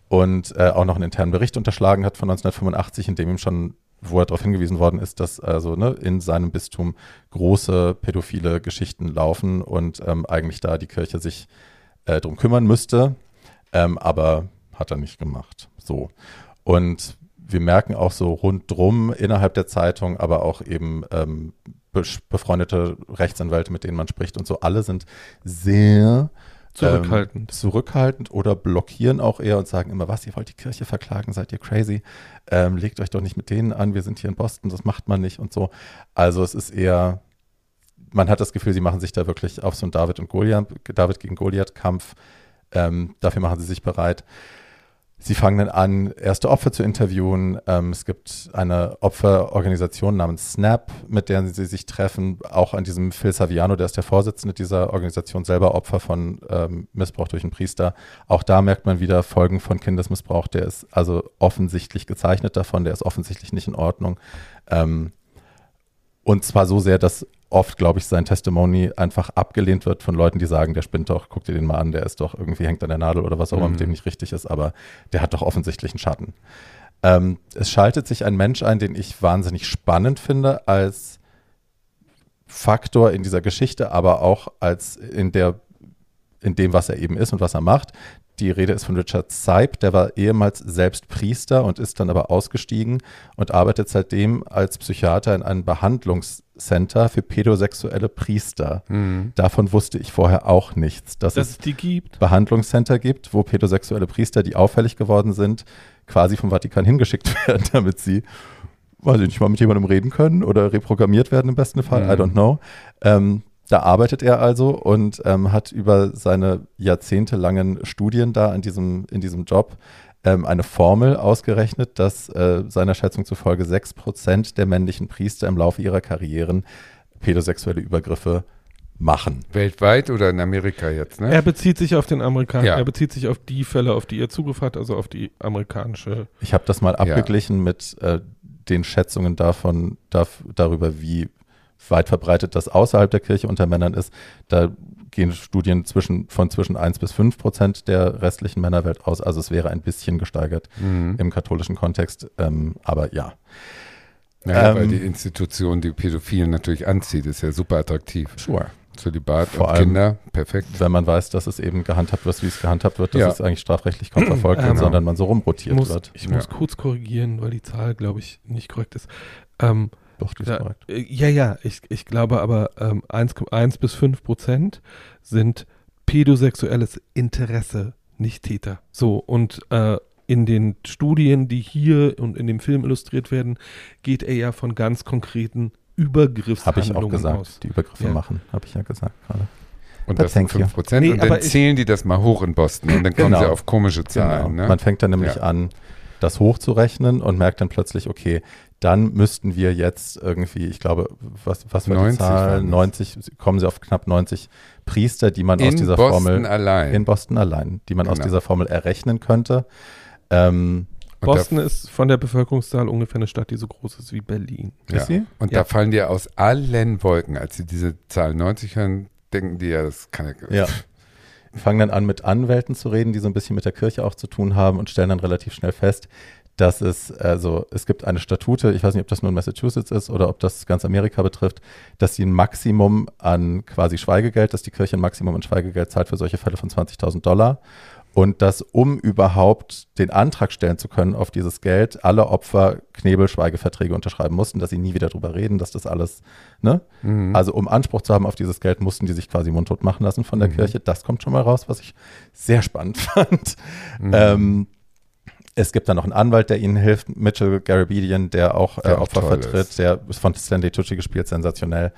und äh, auch noch einen internen Bericht unterschlagen hat von 1985, in dem ihm schon, wo er darauf hingewiesen worden ist, dass also ne, in seinem Bistum große pädophile Geschichten laufen und ähm, eigentlich da die Kirche sich äh, drum kümmern müsste, ähm, aber hat er nicht gemacht. So. Und wir merken auch so rundrum innerhalb der Zeitung, aber auch eben ähm, befreundete Rechtsanwälte, mit denen man spricht und so, alle sind sehr Zurückhaltend. ähm, zurückhaltend oder blockieren auch eher und sagen immer, was, ihr wollt die Kirche verklagen, seid ihr crazy? Ähm, legt euch doch nicht mit denen an, wir sind hier in Boston, das macht man nicht und so. Also es ist eher, man hat das Gefühl, sie machen sich da wirklich auf so einen David und Goliath, David gegen Goliath-Kampf. Ähm, dafür machen sie sich bereit. Sie fangen dann an, erste Opfer zu interviewen. Ähm, es gibt eine Opferorganisation namens SNAP, mit der sie sich treffen. Auch an diesem Phil Saviano, der ist der Vorsitzende dieser Organisation, selber Opfer von ähm, Missbrauch durch einen Priester. Auch da merkt man wieder Folgen von Kindesmissbrauch. Der ist also offensichtlich gezeichnet davon, der ist offensichtlich nicht in Ordnung. Ähm, und zwar so sehr, dass oft, glaube ich, sein Testimony einfach abgelehnt wird von Leuten, die sagen, der spinnt doch, guck dir den mal an, der ist doch irgendwie hängt an der Nadel oder was auch immer, mhm. mit dem nicht richtig ist, aber der hat doch offensichtlich einen Schatten. Ähm, es schaltet sich ein Mensch ein, den ich wahnsinnig spannend finde als Faktor in dieser Geschichte, aber auch als in der in dem, was er eben ist und was er macht. Die Rede ist von Richard Seib, der war ehemals selbst Priester und ist dann aber ausgestiegen und arbeitet seitdem als Psychiater in einem Behandlungscenter für pädosexuelle Priester. Mhm. Davon wusste ich vorher auch nichts, dass, dass es die gibt. Behandlungscenter gibt, wo pädosexuelle Priester, die auffällig geworden sind, quasi vom Vatikan hingeschickt werden, damit sie weiß ich nicht mal mit jemandem reden können oder reprogrammiert werden im besten Fall, mhm. I don't know. Ähm, da arbeitet er also und ähm, hat über seine jahrzehntelangen Studien da in diesem, in diesem Job ähm, eine Formel ausgerechnet, dass äh, seiner Schätzung zufolge 6% der männlichen Priester im Laufe ihrer Karrieren pädosexuelle Übergriffe machen. Weltweit oder in Amerika jetzt, ne? Er bezieht sich auf den Amerikaner, ja. er bezieht sich auf die Fälle, auf die er Zugriff hat, also auf die amerikanische. Ich habe das mal abgeglichen ja. mit äh, den Schätzungen davon, darf, darüber, wie weit verbreitet das außerhalb der Kirche unter Männern ist. Da gehen Studien zwischen, von zwischen 1 bis 5 Prozent der restlichen Männerwelt aus. Also es wäre ein bisschen gesteigert mhm. im katholischen Kontext. Ähm, aber ja. Ja, ähm, weil die Institution die Pädophilen natürlich anzieht, ist ja super attraktiv. Sure. Zölibat Vor und allem, Kinder, perfekt. Wenn man weiß, dass es eben gehandhabt wird, wie es gehandhabt wird, dass ja. es eigentlich strafrechtlich kaum verfolgt wird, ähm, sondern man so rumrotiert muss, wird. Ich muss kurz korrigieren, weil die Zahl, glaube ich, nicht korrekt ist. Ähm, doch, die ist korrekt. Äh, ja, ja, ich, ich glaube aber ähm, 1, 1 bis 5 Prozent sind pädosexuelles Interesse, nicht Täter. So, und äh, in den Studien, die hier und in dem Film illustriert werden, geht er ja von ganz konkreten Übergriffshandlungen Habe ich auch gesagt, aus. die Übergriffe ja. machen, habe ich ja gesagt gerade. Und das sind 5 Prozent. Nee, und dann zählen die das mal hoch in Boston und dann kommen genau. sie auf komische Zahlen. Genau. Ne? Man fängt dann nämlich ja. an, das hochzurechnen und merkt dann plötzlich, okay, dann müssten wir jetzt irgendwie, ich glaube, was, was war 90 die Zahl? 90, kommen sie auf knapp 90 Priester, die man in aus dieser Boston Formel allein. in Boston allein, die man genau. aus dieser Formel errechnen könnte. Ähm, Boston ist von der Bevölkerungszahl ungefähr eine Stadt, die so groß ist wie Berlin. Ja. Ist sie? Und ja. da fallen dir aus allen Wolken, als sie diese Zahl 90 hören, denken die ja, das kann ja. fangen dann an, mit Anwälten zu reden, die so ein bisschen mit der Kirche auch zu tun haben und stellen dann relativ schnell fest, dass es, also es gibt eine Statute, ich weiß nicht, ob das nur in Massachusetts ist oder ob das ganz Amerika betrifft, dass sie ein Maximum an quasi Schweigegeld, dass die Kirche ein Maximum an Schweigegeld zahlt für solche Fälle von 20.000 Dollar. Und dass, um überhaupt den Antrag stellen zu können auf dieses Geld, alle Opfer Knebelschweigeverträge unterschreiben mussten, dass sie nie wieder drüber reden, dass das alles, ne? Mhm. Also um Anspruch zu haben auf dieses Geld, mussten die sich quasi mundtot machen lassen von der mhm. Kirche. Das kommt schon mal raus, was ich sehr spannend fand. Mhm. Ähm, es gibt dann noch einen Anwalt, der ihnen hilft, Mitchell Garabedian, der auch äh, Opfer vertritt, ist. der ist von Stanley Tucci gespielt, sensationell.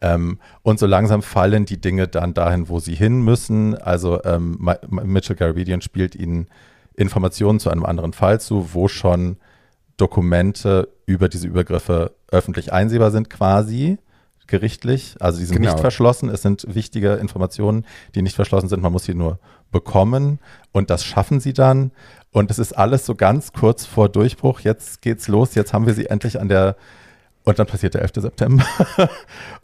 Ähm, und so langsam fallen die Dinge dann dahin, wo sie hin müssen. Also ähm, Mitchell Garabedian spielt ihnen Informationen zu einem anderen Fall zu, wo schon Dokumente über diese Übergriffe öffentlich einsehbar sind, quasi gerichtlich. Also die sind genau. nicht verschlossen. Es sind wichtige Informationen, die nicht verschlossen sind. Man muss sie nur bekommen und das schaffen sie dann. Und es ist alles so ganz kurz vor Durchbruch. Jetzt geht's los. Jetzt haben wir sie endlich an der. Und dann passiert der 11. September.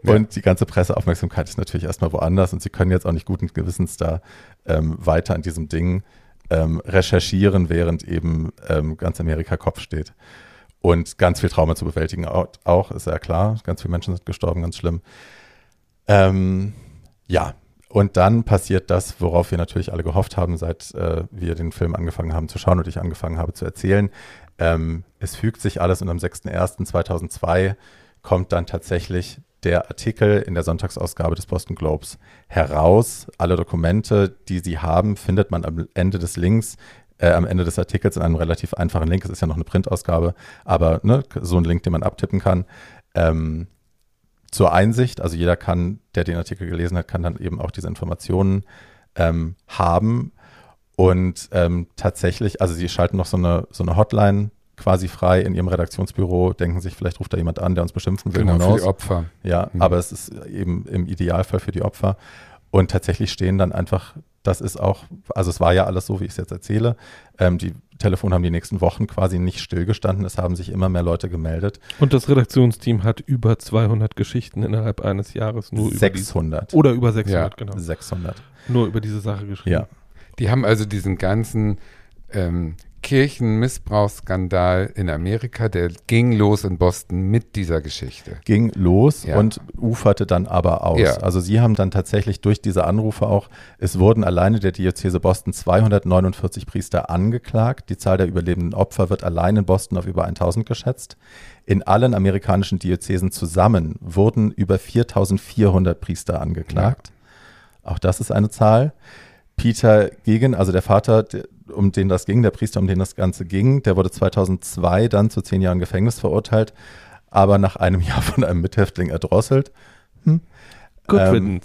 und ja. die ganze Presseaufmerksamkeit ist natürlich erstmal woanders. Und sie können jetzt auch nicht guten Gewissens da ähm, weiter an diesem Ding ähm, recherchieren, während eben ähm, ganz Amerika Kopf steht. Und ganz viel Trauma zu bewältigen auch, ist ja klar. Ganz viele Menschen sind gestorben, ganz schlimm. Ähm, ja, und dann passiert das, worauf wir natürlich alle gehofft haben, seit äh, wir den Film angefangen haben zu schauen und ich angefangen habe zu erzählen. Ähm, es fügt sich alles und am 6.1.2002 kommt dann tatsächlich der Artikel in der Sonntagsausgabe des Boston Globes heraus. Alle Dokumente, die Sie haben, findet man am Ende des Links, äh, am Ende des Artikels in einem relativ einfachen Link. Es ist ja noch eine Printausgabe, aber ne, so ein Link, den man abtippen kann. Ähm, zur Einsicht. Also jeder kann, der den Artikel gelesen hat, kann dann eben auch diese Informationen ähm, haben. Und ähm, tatsächlich, also sie schalten noch so eine, so eine Hotline quasi frei in ihrem Redaktionsbüro, denken sich, vielleicht ruft da jemand an, der uns beschimpfen will. Genau, für die Opfer. Ja, Mhm. aber es ist eben im Idealfall für die Opfer. Und tatsächlich stehen dann einfach, das ist auch, also es war ja alles so, wie ich es jetzt erzähle. Ähm, die Telefone haben die nächsten Wochen quasi nicht stillgestanden. Es haben sich immer mehr Leute gemeldet. Und das Redaktionsteam hat über 200 Geschichten innerhalb eines Jahres nur über diese, 600. oder über 600, Ja. genau. 600. Nur über diese Sache geschrieben. Ja. Die haben also diesen ganzen ähm, Kirchenmissbrauchsskandal in Amerika, der ging los in Boston mit dieser Geschichte. ging los Ja. und uferte dann aber aus. Ja. Also sie haben dann tatsächlich durch diese Anrufe auch, es wurden alleine der Diözese Boston 249 Priester angeklagt. Die Zahl der überlebenden Opfer wird allein in Boston auf über 1000 geschätzt. In allen amerikanischen Diözesen zusammen wurden über 4400 Priester angeklagt. Auch das ist eine Zahl. Peter Gegen, also der Vater, um den das ging, der Priester, um den das Ganze ging, der wurde 2002 dann zu zehn Jahren Gefängnis verurteilt, aber nach einem Jahr von einem Mithäftling erdrosselt. Good Ähm.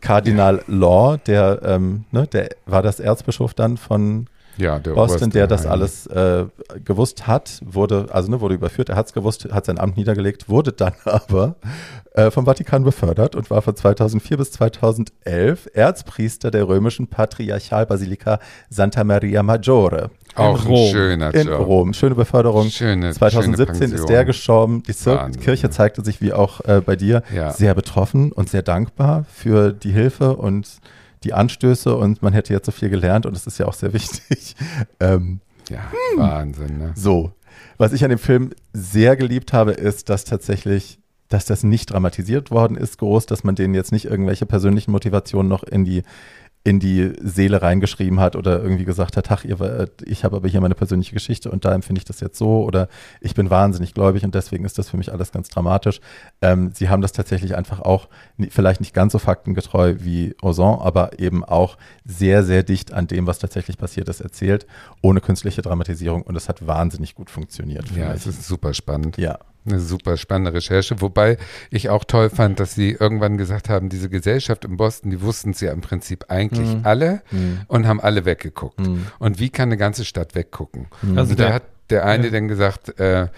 Kardinal Law, der, ähm, ne, der war das Erzbischof dann von Ja, der Boston, der das alles äh, gewusst hat, wurde, also ne, wurde überführt, er hat es gewusst, hat sein Amt niedergelegt, wurde dann aber äh, vom Vatikan befördert und war von 2004 bis 2011 Erzpriester der römischen Patriarchalbasilika Santa Maria Maggiore Auch in ein Rom. schöner in Job. Rom. Schöne Beförderung. Schöne, 2017 schöne ist der gestorben. Die Zir Wahnsinn. Kirche zeigte sich wie auch äh, bei dir Ja. sehr betroffen und sehr dankbar für die Hilfe und die Anstöße und man hätte jetzt so viel gelernt und es ist ja auch sehr wichtig. Ähm, Ja, Wahnsinn, ne? so, was ich an dem Film sehr geliebt habe, ist, dass tatsächlich, dass das nicht dramatisiert worden ist, groß, dass man denen jetzt nicht irgendwelche persönlichen Motivationen noch in die in die Seele reingeschrieben hat oder irgendwie gesagt hat, ach, ihr, ich habe aber hier meine persönliche Geschichte und da empfinde ich das jetzt so oder ich bin wahnsinnig gläubig und deswegen ist das für mich alles ganz dramatisch. Ähm, sie haben das tatsächlich einfach auch, vielleicht nicht ganz so faktengetreu wie Ozon, aber eben auch sehr, sehr dicht an dem, was tatsächlich passiert ist, erzählt, ohne künstliche Dramatisierung und es hat wahnsinnig gut funktioniert. Ja, es ist super spannend. ja. Eine super spannende Recherche, wobei ich auch toll fand, dass sie irgendwann gesagt haben, diese Gesellschaft in Boston, die wussten es ja im Prinzip eigentlich Mhm. alle Mhm. und haben alle weggeguckt. Mhm. Und wie kann eine ganze Stadt weggucken? Also und da hat der eine ja. dann gesagt, äh,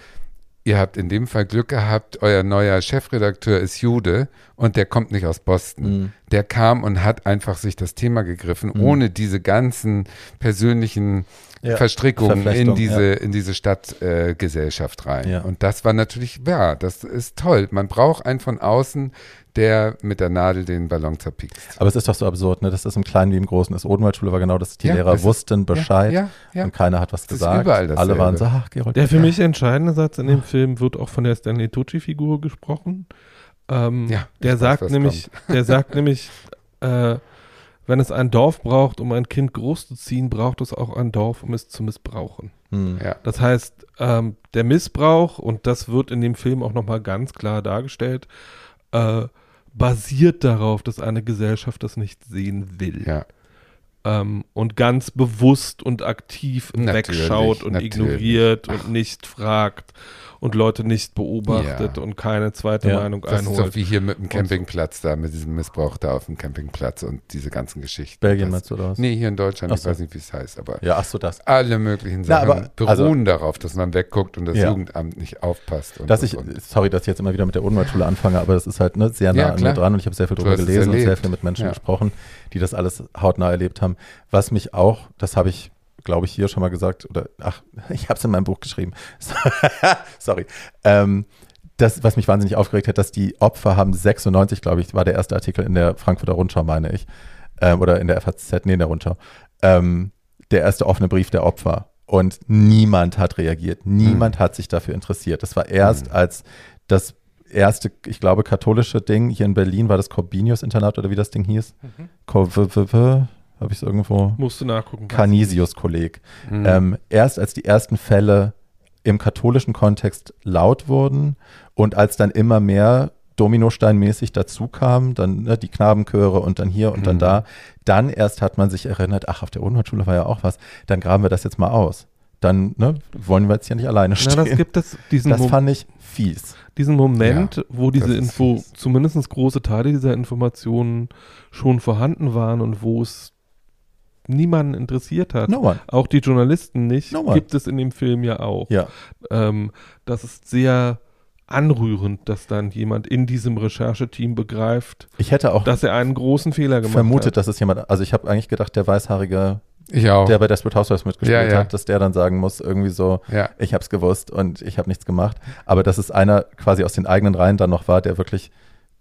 ihr habt in dem Fall Glück gehabt, euer neuer Chefredakteur ist Jude und der kommt nicht aus Boston. Mhm. Der kam und hat einfach sich das Thema gegriffen, Mhm. ohne diese ganzen persönlichen Ja, Verstrickungen in diese, in diese Stadtgesellschaft äh, rein. Ja. Und das war natürlich, ja, das ist toll. Man braucht einen von außen, der mit der Nadel den Ballon zerpiekst. Aber es ist doch so absurd, ne? dass das im Kleinen wie im Großen ist. Odenwaldschule war genau das. Die Ja, Lehrer das wussten Bescheid Ja, ja. und keiner hat was Es ist gesagt. überall Alle waren so, ach, Gerold. Der für mich entscheidende Satz in dem Film wird auch von der Stanley Tucci-Figur gesprochen. Ähm, Ja, der sagt nämlich, der sagt nämlich, äh, wenn es ein Dorf braucht, um ein Kind großzuziehen, braucht es auch ein Dorf, um es zu missbrauchen. Hm. Ja. Das heißt, ähm, der Missbrauch, und das wird in dem Film auch nochmal ganz klar dargestellt, äh, basiert darauf, dass eine Gesellschaft das nicht sehen will. Ja. Ähm, und ganz bewusst und aktiv Natürlich, wegschaut und natürlich. ignoriert und nicht fragt und Leute nicht beobachtet Ja. und keine zweite Ja, Meinung Das ist einholt. doch wie hier mit dem Campingplatz da, mit diesem Missbrauch da auf dem Campingplatz und diese ganzen Geschichten. Belgien das, meinst du oder was? Nee, hier in Deutschland, Ach ich so. weiß nicht, wie es heißt, aber Ja, ach so, das. alle möglichen Na, Sachen aber, beruhen also- darauf, dass man wegguckt und das Ja. Jugendamt nicht aufpasst. Und, Dass ich, und. sorry, dass ich jetzt immer wieder mit der Odenwaldschule anfange, aber das ist halt ne, sehr nah Ja, an mir dran und ich habe sehr viel drüber gelesen und sehr viel mit Menschen Ja. gesprochen, die das alles hautnah erlebt haben. Was mich auch, das habe ich, glaube ich, hier schon mal gesagt, oder ach, ich habe es in meinem Buch geschrieben. sorry. Ähm, das, was mich wahnsinnig aufgeregt hat, dass die Opfer haben 96, glaube ich, war der erste Artikel in der Frankfurter Rundschau, meine ich, ähm, oder in der FAZ, nee, in der Rundschau, ähm, der erste offene Brief der Opfer. Und niemand hat reagiert, niemand hat sich dafür interessiert. Das war erst, Mhm. als das erste, ich glaube, katholische Ding hier in Berlin war das Corbinius-Internat oder wie das Ding hieß. Mhm. Habe ich es irgendwo? Musst du nachgucken. Canisius-Kolleg. Mhm. Ähm, erst als die ersten Fälle im katholischen Kontext laut wurden und als dann immer mehr Dominosteinmäßig dazu kam, dann ne, die Knabenchöre und dann hier und dann Mhm. da, dann erst hat man sich erinnert, ach, auf der Unwaldschule war ja auch was, dann graben wir das jetzt mal aus. Dann ne, wollen wir jetzt ja nicht alleine stehen. Na, das gibt es diesen, das fand ich fies. diesen Moment, Ja, wo diese Info, fies. zumindest große Teile dieser Informationen schon vorhanden waren und wo es niemanden interessiert hat. No. Auch die Journalisten nicht, No gibt es in dem Film ja auch. Ja. Ähm, das ist sehr anrührend, dass dann jemand in diesem Rechercheteam begreift, Ich hätte auch dass er einen großen Fehler gemacht vermutet, hat. dass es jemand, also ich habe eigentlich gedacht, der weißhaarige, Ich auch. der bei Desperate Housewives mitgespielt Ja, ja. hat, dass der dann sagen muss, irgendwie so, ja. ich habe es gewusst und ich habe nichts gemacht. Aber dass es einer quasi aus den eigenen Reihen dann noch war, der wirklich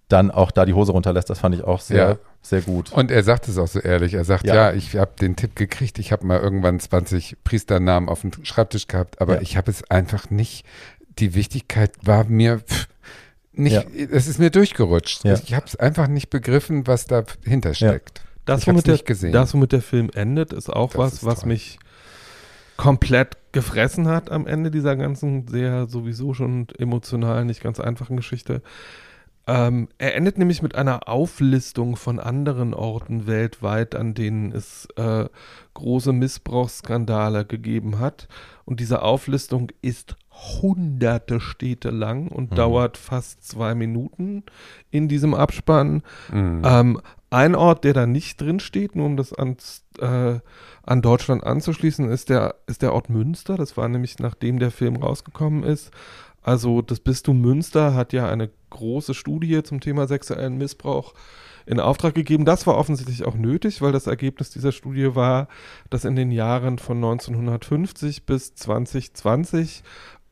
dann auch da die Hose runterlässt, das fand ich auch sehr, Ja. sehr gut. Und er sagt es auch so ehrlich. Er sagt, Ja. ja, ich habe den Tipp gekriegt. Ich habe mal irgendwann 20 Priesternamen auf dem Schreibtisch gehabt, aber Ja. ich habe es einfach nicht. Die Wichtigkeit war mir pff, nicht. Es ist mir durchgerutscht. Ich habe es einfach nicht begriffen, was dahinter steckt. Das, ich womit der, nicht gesehen. das, womit der Film endet, ist auch Das was, ist was toll. mich komplett gefressen hat am Ende dieser ganzen sehr sowieso schon emotional nicht ganz einfachen Geschichte. Ähm, er endet nämlich mit einer Auflistung von anderen Orten weltweit, an denen es äh, große Missbrauchsskandale gegeben hat. Und diese Auflistung ist hunderte Städte lang und Mhm. dauert fast zwei Minuten in diesem Abspann. Mhm. Ähm, ein Ort, der da nicht drin steht, nur um das ans, äh, an Deutschland anzuschließen, ist der, ist der Ort Münster. Das war nämlich nachdem der Film rausgekommen ist. Also das Bistum Münster hat ja eine große Studie zum Thema sexuellen Missbrauch in Auftrag gegeben. Das war offensichtlich auch nötig, weil das Ergebnis dieser Studie war, dass in den Jahren von 1950 bis 2020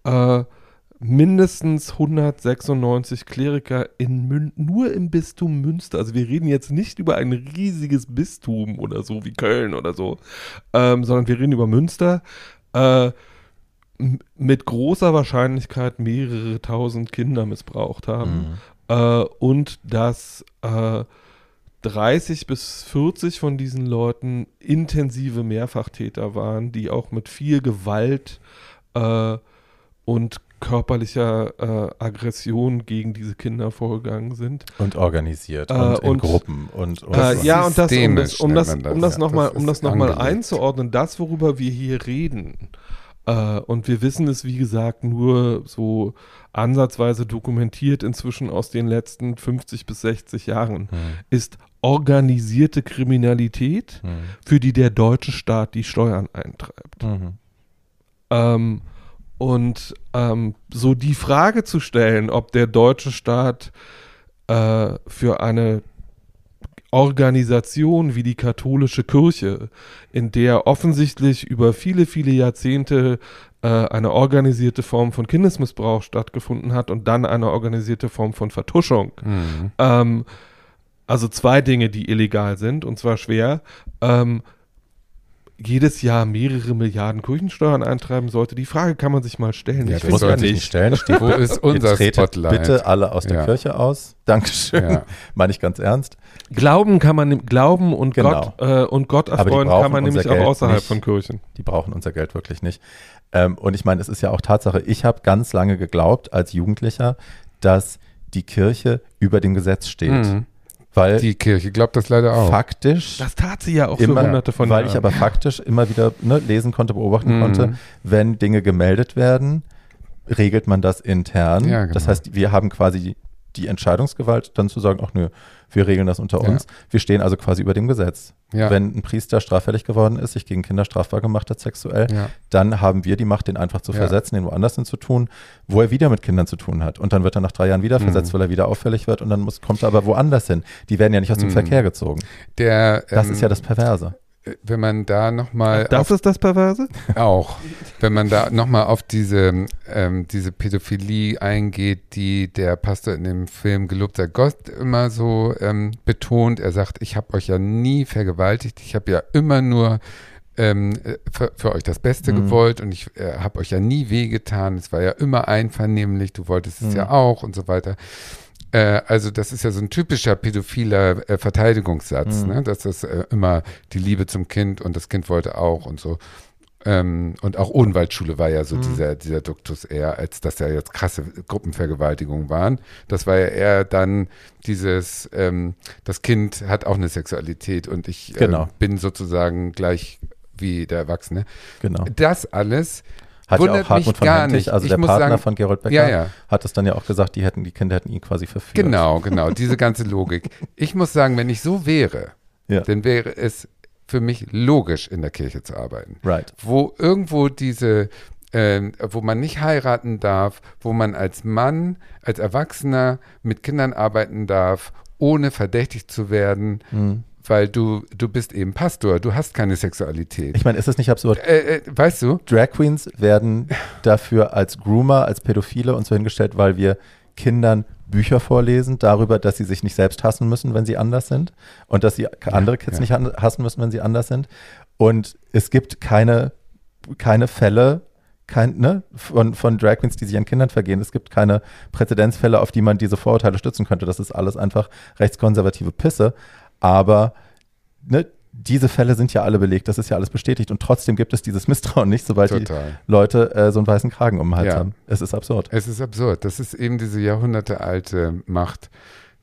äh, mindestens 196 Kleriker in Mün nur im Bistum Münster. Also wir reden jetzt nicht über ein riesiges Bistum oder so wie Köln oder so, ähm, sondern wir reden über Münster. Äh, mit großer Wahrscheinlichkeit mehrere tausend Kinder missbraucht haben Mhm. äh, und dass äh, 30 bis 40 von diesen Leuten intensive Mehrfachtäter waren, die auch mit viel Gewalt äh, und körperlicher äh, Aggression gegen diese Kinder vorgegangen sind. Und organisiert Äh, und in und- Gruppen und, und Äh, ist ja, und das, um das, um das, um das. das Ja, nochmal, das um das noch mal einzuordnen, das, worüber wir hier reden, äh, und wir wissen es, wie gesagt, nur so ansatzweise dokumentiert inzwischen aus den letzten 50 bis 60 Jahren, Mhm. ist organisierte Kriminalität, Mhm. für die der deutsche Staat die Steuern eintreibt. Mhm. Ähm, und ähm, so die Frage zu stellen, ob der deutsche Staat äh, für eine Organisation wie die katholische Kirche, in der offensichtlich über viele, viele Jahrzehnte äh, eine organisierte Form von Kindesmissbrauch stattgefunden hat und dann eine organisierte Form von Vertuschung, Mhm. ähm, also zwei Dinge, die illegal sind, und zwar schwer, ähm, jedes Jahr mehrere Milliarden Kirchensteuern eintreiben sollte. Die Frage kann man sich mal stellen. Ja, ich das sollte ich nicht. stellen. Wo ist unser tretet Spotlight? Bitte alle aus der Ja. Kirche aus. Dankeschön. Ja. Meine ich ganz ernst. Glauben kann man, Glauben und Genau. Gott äh, und Gott erfreuen kann man nämlich auch Geld außerhalb nicht. von Kirchen. Die brauchen unser Geld wirklich nicht. Ähm, und ich meine, es ist ja auch Tatsache, ich habe ganz lange geglaubt als Jugendlicher, dass die Kirche über dem Gesetz steht. Mhm. Weil Die Kirche glaubt das leider auch. faktisch Das tat sie ja auch immer, für hunderte von weil Jahren. ich aber faktisch immer wieder ne, lesen konnte, beobachten Mhm. konnte, wenn Dinge gemeldet werden, regelt man das intern. Ja, genau. Das heißt, wir haben quasi die, die Entscheidungsgewalt, dann zu sagen, ach nö, wir regeln das unter Ja. uns. Wir stehen also quasi über dem Gesetz. Ja. Wenn ein Priester straffällig geworden ist, sich gegen Kinder strafbar gemacht hat sexuell, ja. dann haben wir die Macht, den einfach zu Ja. versetzen, den woanders hin zu tun, wo er wieder mit Kindern zu tun hat. Und dann wird er nach drei Jahren wieder Mhm. versetzt, weil er wieder auffällig wird und dann muss, kommt er aber woanders hin. Die werden ja nicht aus dem Mhm. Verkehr gezogen. Der, Das ähm, ist ja das Perverse. Wenn man da nochmal das ist das Perverse? Auch. Wenn man da nochmal auf diese, ähm, diese Pädophilie eingeht, die der Pastor in dem Film Gelobter Gott immer so ähm, betont. Er sagt, ich habe euch ja nie vergewaltigt, ich habe ja immer nur ähm, äh, für, für euch das Beste Mhm. gewollt und ich äh, habe euch ja nie wehgetan. Es war ja immer einvernehmlich, du wolltest es Mhm. ja auch und so weiter. Äh, also das ist ja so ein typischer pädophiler äh, Verteidigungssatz, Mhm. ne? dass das äh, immer die Liebe zum Kind und das Kind wollte auch und so. Ähm, und auch Odenwaldschule war ja so Mhm. dieser, dieser Duktus eher, als dass ja jetzt krasse Gruppenvergewaltigungen waren. Das war ja eher dann dieses, ähm, das Kind hat auch eine Sexualität und ich äh, Genau. bin sozusagen gleich wie der Erwachsene. Genau. Das alles Hat ja wundert auch Hartmut von gar Hentig, also Ich der Partner sagen- von Gerold Becker, Ja, ja. hat es dann ja auch gesagt, die hätten, die Kinder hätten ihn quasi verführt. Genau, genau, diese ganze Logik. Ich muss sagen, wenn ich so wäre, Ja. dann wäre es für mich logisch, in der Kirche zu arbeiten. Right. Wo irgendwo diese, ähm, wo man nicht heiraten darf, wo man als Mann, als Erwachsener mit Kindern arbeiten darf, ohne verdächtigt zu werden, Mhm. Weil du, du bist eben Pastor, du hast keine Sexualität. Ich meine, ist es nicht absurd? äh, äh, weißt du? Drag Queens werden dafür als Groomer, als Pädophile und so hingestellt, weil wir Kindern Bücher vorlesen darüber, dass sie sich nicht selbst hassen müssen, wenn sie anders sind und dass sie andere Kids ja. nicht hassen müssen, wenn sie anders sind. Und es gibt keine, keine Fälle kein, ne, von, von Drag Queens, die sich an Kindern vergehen. Es gibt keine Präzedenzfälle, auf die man diese Vorurteile stützen könnte. Das ist alles einfach rechtskonservative Pisse. Aber ne, diese Fälle sind ja alle belegt, das ist ja alles bestätigt. Und trotzdem gibt es dieses Misstrauen nicht, sobald die Total. Leute äh, so einen weißen Kragen um den Hals Ja. haben. Es ist absurd. Es ist absurd. Das ist eben diese jahrhundertealte Macht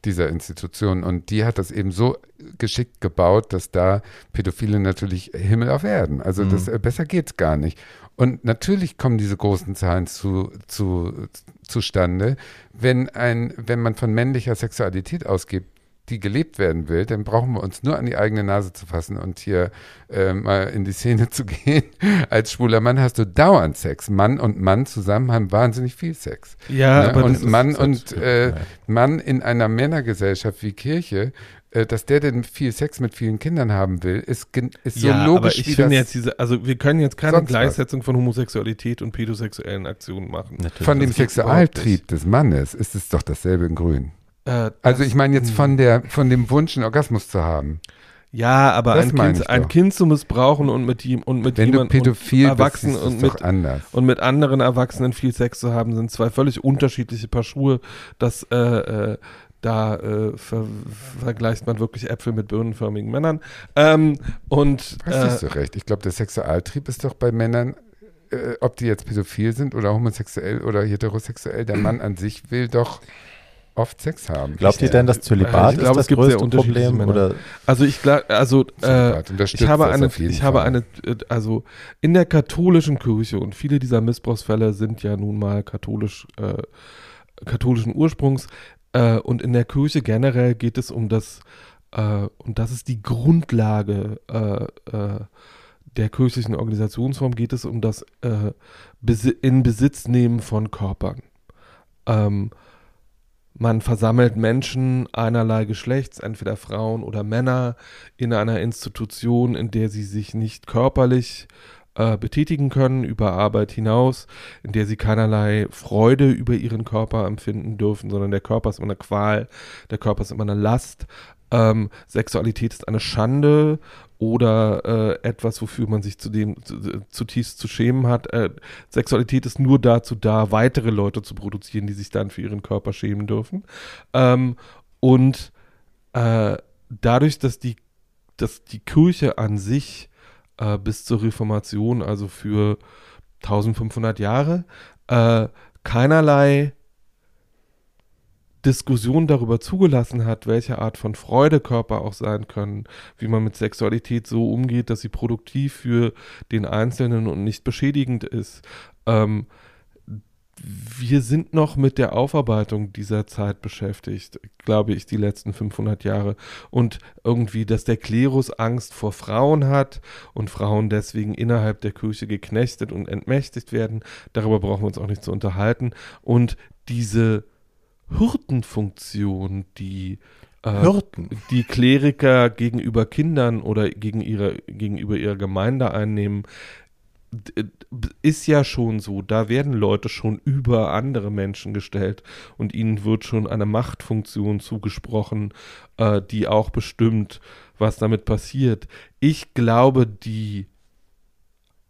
dieser Institution. Und die hat das eben so geschickt gebaut, dass da Pädophile natürlich Himmel auf Erden. Also Mhm. das, äh, besser geht's gar nicht. Und natürlich kommen diese großen Zahlen zu, zu, zustande, wenn, ein, wenn man von männlicher Sexualität ausgeht, die gelebt werden will, dann brauchen wir uns nur an die eigene Nase zu fassen und hier äh, mal in die Szene zu gehen. Als schwuler Mann hast du dauernd Sex. Mann und Mann zusammen haben wahnsinnig viel Sex. Ja, Ne? aber das und ist- Mann das und ist- äh. Mann in einer Männergesellschaft wie Kirche, äh, dass der denn viel Sex mit vielen Kindern haben will, ist, gen- ist so ja, logisch aber ich finde das jetzt diese, also wir können jetzt keine sonst was. Gleichsetzung von Homosexualität und pädosexuellen Aktionen machen. Natürlich. von dem das Sexualtrieb des Mannes ist es doch dasselbe in Grün. Äh, Also ich meine jetzt hm. von der von dem Wunsch, einen Orgasmus zu haben. Ja, aber Das ein kind, ein kind zu missbrauchen und mit ihm und mit Wenn du jemandem pädophil und Erwachsenen bist, ist und mit anders. und mit anderen Erwachsenen viel Sex zu haben, sind zwei völlig unterschiedliche Paar Schuhe. Das äh, äh, da äh, ver vergleicht man wirklich Äpfel mit birnenförmigen Männern. Ähm, und Hast äh, nicht so recht. Ich glaube, der Sexualtrieb ist doch bei Männern, äh, ob die jetzt pädophil sind oder homosexuell oder heterosexuell, der Mann an sich will doch oft Sex haben. Glaubt ihr denn, dass Zölibat Ich ist das größte unterschiedliche Problem? Oder also ich glaube, also äh, ich habe das eine, ich habe Fall. eine, äh, also in der katholischen Kirche und viele dieser Missbrauchsfälle sind ja nun mal katholisch, äh, katholischen Ursprungs äh, und in der Kirche generell geht es um das äh, und das ist die Grundlage äh, äh, der kirchlichen Organisationsform geht es um das äh, in Besitz nehmen von Körpern. Ähm, man versammelt Menschen einerlei Geschlechts, entweder Frauen oder Männer, in einer Institution, in der sie sich nicht körperlich äh, betätigen können über Arbeit hinaus, in der sie keinerlei Freude über ihren Körper empfinden dürfen, sondern der Körper ist immer eine Qual, der Körper ist immer eine Last. Ähm, Sexualität ist eine Schande oder äh, etwas, wofür man sich zudem zu- zutiefst zu schämen hat. Äh, Sexualität ist nur dazu da, weitere Leute zu produzieren, die sich dann für ihren Körper schämen dürfen. Ähm, und äh, dadurch, dass die, dass die Kirche an sich äh, bis zur Reformation, also für 1500 Jahre, äh, keinerlei Diskussion darüber zugelassen hat, welche Art von Freude Körper auch sein können, wie man mit Sexualität so umgeht, dass sie produktiv für den Einzelnen und nicht beschädigend ist. Ähm, wir sind noch mit der Aufarbeitung dieser Zeit beschäftigt, glaube ich, die letzten 500 Jahre. Und irgendwie, dass der Klerus Angst vor Frauen hat und Frauen deswegen innerhalb der Kirche geknechtet und entmächtigt werden, darüber brauchen wir uns auch nicht zu unterhalten. Und diese Hirtenfunktion, die äh, Hirten? die Kleriker gegenüber Kindern oder gegen ihre, gegenüber ihrer Gemeinde einnehmen, d- ist ja schon so. Da werden Leute schon über andere Menschen gestellt und ihnen wird schon eine Machtfunktion zugesprochen, äh, die auch bestimmt, was damit passiert. Ich glaube, die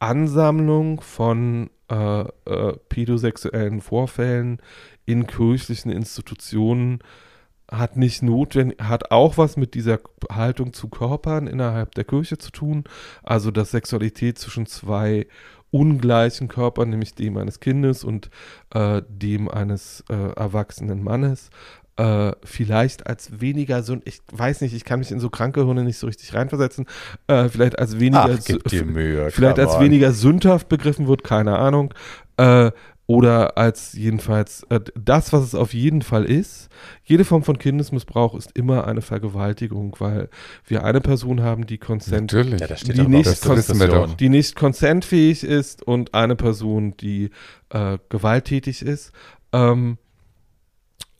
Ansammlung von äh, äh, pädosexuellen Vorfällen in kirchlichen Institutionen hat nicht notwendig, hat auch was mit dieser Haltung zu Körpern innerhalb der Kirche zu tun. Also, dass Sexualität zwischen zwei ungleichen Körpern, nämlich dem eines Kindes und äh, dem eines äh, erwachsenen Mannes, äh, vielleicht als weniger so, ich weiß nicht, ich kann mich in so kranke Hunde nicht so richtig reinversetzen, äh, vielleicht als weniger, Ach, gib dir Mühe, vielleicht als weniger sündhaft begriffen wird, keine Ahnung, äh, oder als jedenfalls äh, das, was es auf jeden Fall ist. Jede Form von Kindesmissbrauch ist immer eine Vergewaltigung, weil wir eine Person haben, die Consent Natürlich. Ja, Die nicht die nicht konsentfähig ist und eine Person, die äh, gewalttätig ist. Ähm,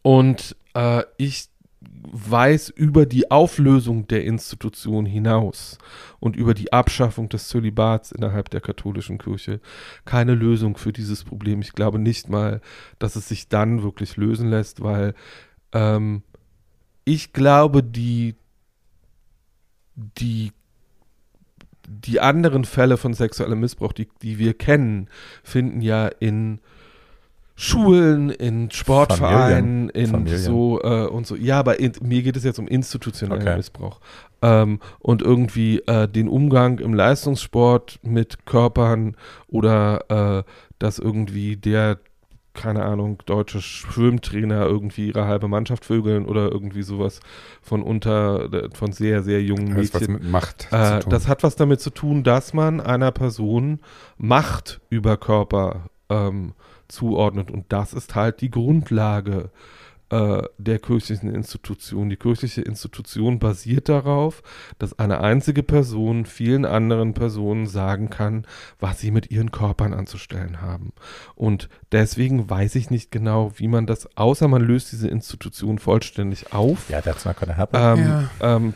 und äh, ich weiß über die Auflösung der Institution hinaus und über die Abschaffung des Zölibats innerhalb der katholischen Kirche keine Lösung für dieses Problem. Ich glaube nicht mal, dass es sich dann wirklich lösen lässt, weil ähm, ich glaube, die, die die anderen Fälle von sexuellem Missbrauch, die, die wir kennen, finden ja in Schulen, in Sportvereinen, in Familien. so äh, und so. Ja, aber in, mir geht es jetzt um institutionellen Okay. Missbrauch. Ähm, und irgendwie äh, den Umgang im Leistungssport mit Körpern oder äh, dass irgendwie der, keine Ahnung, deutsche Schwimmtrainer irgendwie ihre halbe Mannschaft vögeln oder irgendwie sowas von unter, von sehr, sehr jungen Das hat was Mädchen. mit Macht Äh, das hat was damit zu tun, dass man einer Person Macht über Körper ähm, zuordnet. Und das ist halt die Grundlage äh, der kirchlichen Institution. Die kirchliche Institution basiert darauf, dass eine einzige Person vielen anderen Personen sagen kann, was sie mit ihren Körpern anzustellen haben. Und deswegen weiß ich nicht genau, wie man das, außer man löst diese Institution vollständig auf. Ja, that's not gonna happen. Ähm, Ja. ähm,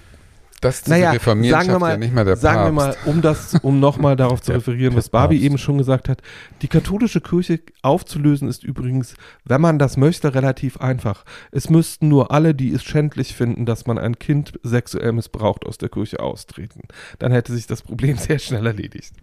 das zu naja, reformieren sagen wir mal- ja nicht mal der Sagen wir Papst. mal, um das, um nochmal darauf zu Der- referieren, der was Barbie Papst. eben schon gesagt hat, die katholische Kirche aufzulösen ist übrigens, wenn man das möchte, relativ einfach. Es müssten nur alle, die es schändlich finden, dass man ein Kind sexuell missbraucht, aus der Kirche austreten. Dann hätte sich das Problem sehr schnell erledigt.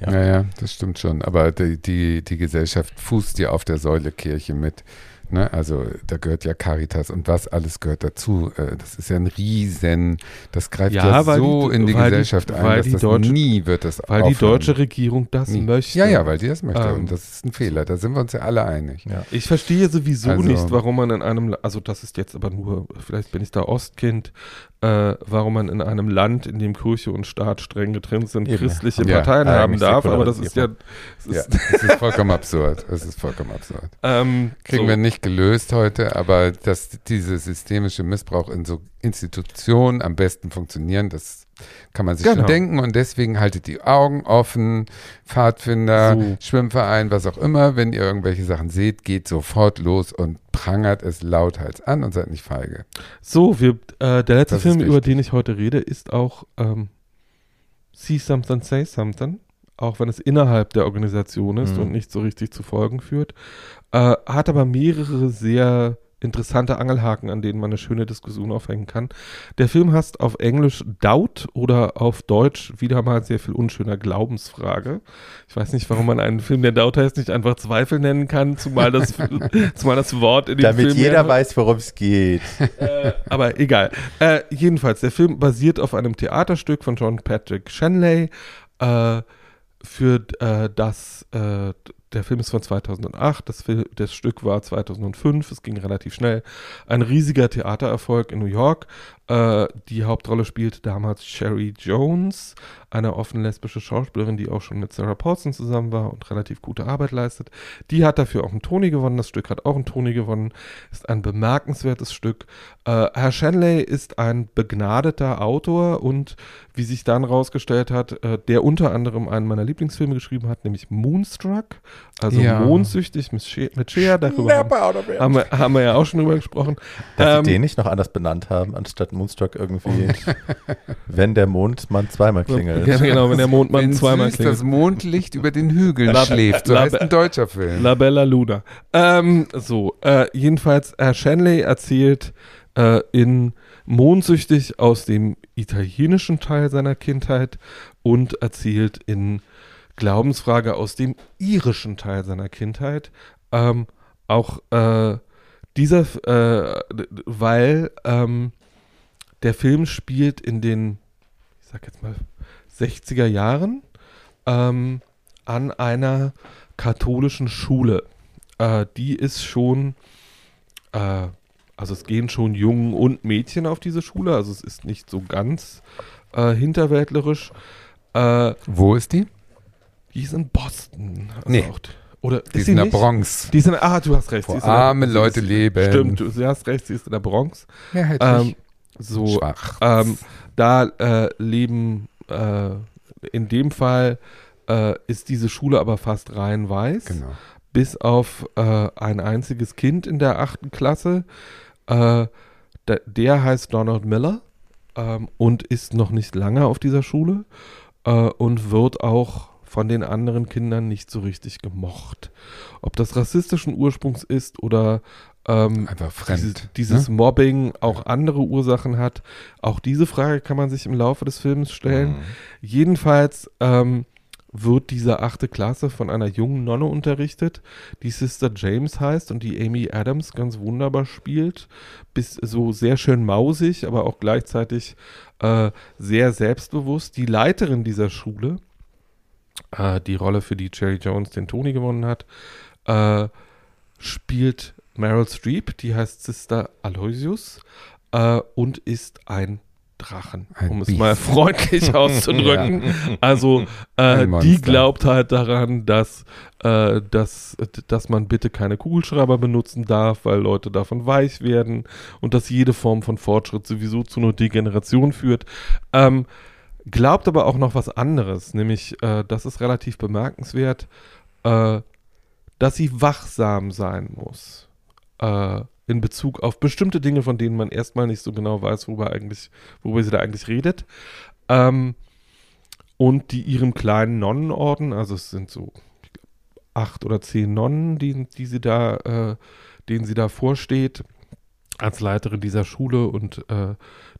Ja. Ja. ja, das stimmt schon. Aber die, die, die Gesellschaft fußt ja auf der Säule Kirche mit. Ne? Also da gehört ja Caritas und was alles gehört dazu. Äh, Das ist ja ein Riesen, das greift ja, Ja, so die- in die weil die- Gesellschaft ein, dass die das deutsche- nie wird das Weil die aufhören. deutsche Regierung das Nie. möchte. Ja, ja, weil die das möchte. Ähm, und das ist ein Fehler. Da sind wir uns ja alle einig. Ja. Ich verstehe sowieso Also- nicht, warum man in einem, also das ist jetzt aber nur, vielleicht bin ich da Ostkind, äh, warum man in einem Land, in dem Kirche und Staat streng getrennt sind, Eben. christliche Ja, Parteien haben darf, aber das ist ja, Säkularisierung. es Ja, ist, es ist vollkommen absurd. Es ist vollkommen absurd. ähm, Kriegen so. wir nicht gelöst heute, aber dass diese systemische Missbrauch in so Institutionen am besten funktionieren, das kann man sich Genau. schon denken und deswegen haltet die Augen offen, Pfadfinder, So. Schwimmverein, was auch immer, wenn ihr irgendwelche Sachen seht, geht sofort los und prangert es lauthals an und seid nicht feige. So, wir, äh, der letzte Das Film, über den ich heute rede, ist auch ähm, See Something, Say Something. Auch wenn es innerhalb der Organisation ist Mhm. und nicht so richtig zu Folgen führt. Äh, hat aber mehrere sehr interessante Angelhaken, an denen man eine schöne Diskussion aufhängen kann. Der Film heißt auf Englisch Doubt oder auf Deutsch wieder mal sehr viel unschöner Glaubensfrage. Ich weiß nicht, warum man einen Film, der Doubt heißt, nicht einfach Zweifel nennen kann, zumal das, zumal das Wort in dem Damit Film jeder ja- weiß, worum es geht. äh, aber egal. Äh, jedenfalls, der Film basiert auf einem Theaterstück von John Patrick Shanley. Äh, für äh, das, äh, der Film ist von 2008, das, Fil das Stück war 2005, es ging relativ schnell. Ein riesiger Theatererfolg in New York. Äh, die Hauptrolle spielte damals Sherry Jones, eine offen lesbische Schauspielerin, die auch schon mit Sarah Paulson zusammen war und relativ gute Arbeit leistet. Die hat dafür auch einen Tony gewonnen. Das Stück hat auch einen Tony gewonnen. Ist ein bemerkenswertes Stück. Äh, Herr Shanley ist ein begnadeter Autor und wie sich dann rausgestellt hat, äh, der unter anderem einen meiner Lieblingsfilme geschrieben hat, nämlich Moonstruck, also Ja. Mondsüchtig mit Cher, mit Cher darüber haben, haben, wir, haben wir ja auch schon drüber gesprochen. Dass Ähm, sie den nicht noch anders benannt haben, anstatt Moonstruck irgendwie, wenn der Mondmann zweimal klingelt. Ja, genau, wenn der Mondmann Wenn zweimal süß klingelt. das Mondlicht über den Hügeln schläft. So Lab- heißt ein deutscher Film. La Bella Luna. Ähm, so, äh, jedenfalls, Herr Shanley erzählt äh, in Mondsüchtig aus dem italienischen Teil seiner Kindheit und erzählt in Glaubensfrage aus dem irischen Teil seiner Kindheit. Ähm, auch äh, dieser, äh, weil ähm, der Film spielt in den, ich sag jetzt mal, 60er Jahren ähm, an einer katholischen Schule. Äh, die ist schon äh, also es gehen schon Jungen und Mädchen auf diese Schule, also es ist nicht so ganz äh, hinterwäldlerisch. Äh, Wo ist die? die ist in Boston. Also Nee. auch- oder Die ist ist in der nicht? Bronx. Die ist in, ah, du hast recht. Wo der- arme sie Leute ist, leben. Stimmt, du, hast recht, sie ist in der Bronx. Mehrheitlich Ähm, so, schwach. ähm, da äh, leben, äh, in dem Fall äh, ist diese Schule aber fast rein weiß, genau. bis auf äh, ein einziges Kind in der achten Klasse. Äh, der, der heißt Donald Miller ähm, und ist noch nicht lange auf dieser Schule äh, und wird auch von den anderen Kindern nicht so richtig gemocht. Ob das rassistischen Ursprungs ist oder ähm, Einfach fremd. dieses, dieses ne? Mobbing auch andere Ursachen hat. Auch diese Frage kann man sich im Laufe des Films stellen. Mhm. Jedenfalls ähm, wird diese achte Klasse von einer jungen Nonne unterrichtet, die Sister James heißt und die Amy Adams ganz wunderbar spielt. Bis so sehr schön mausig, aber auch gleichzeitig äh, sehr selbstbewusst. Die Leiterin dieser Schule, äh, die Rolle, für die Jerry Jones den Tony gewonnen hat, äh, spielt Meryl Streep, die heißt Sister Aloysius äh, und ist ein Drachen, Ein um es Biest. mal freundlich auszudrücken. Also äh, die glaubt halt daran, dass, äh, dass, dass man bitte keine Kugelschreiber benutzen darf, weil Leute davon weich werden und dass jede Form von Fortschritt sowieso zu einer Degeneration führt. Ähm, glaubt aber auch noch was anderes, nämlich, äh, das ist relativ bemerkenswert, äh, dass sie wachsam sein muss. Äh, in Bezug auf bestimmte Dinge, von denen man erstmal nicht so genau weiß, worüber, eigentlich, worüber sie da eigentlich redet. Ähm, und die ihrem kleinen Nonnenorden, also es sind so acht oder zehn Nonnen, die, die sie da, äh, denen sie da vorsteht, als Leiterin dieser Schule und äh,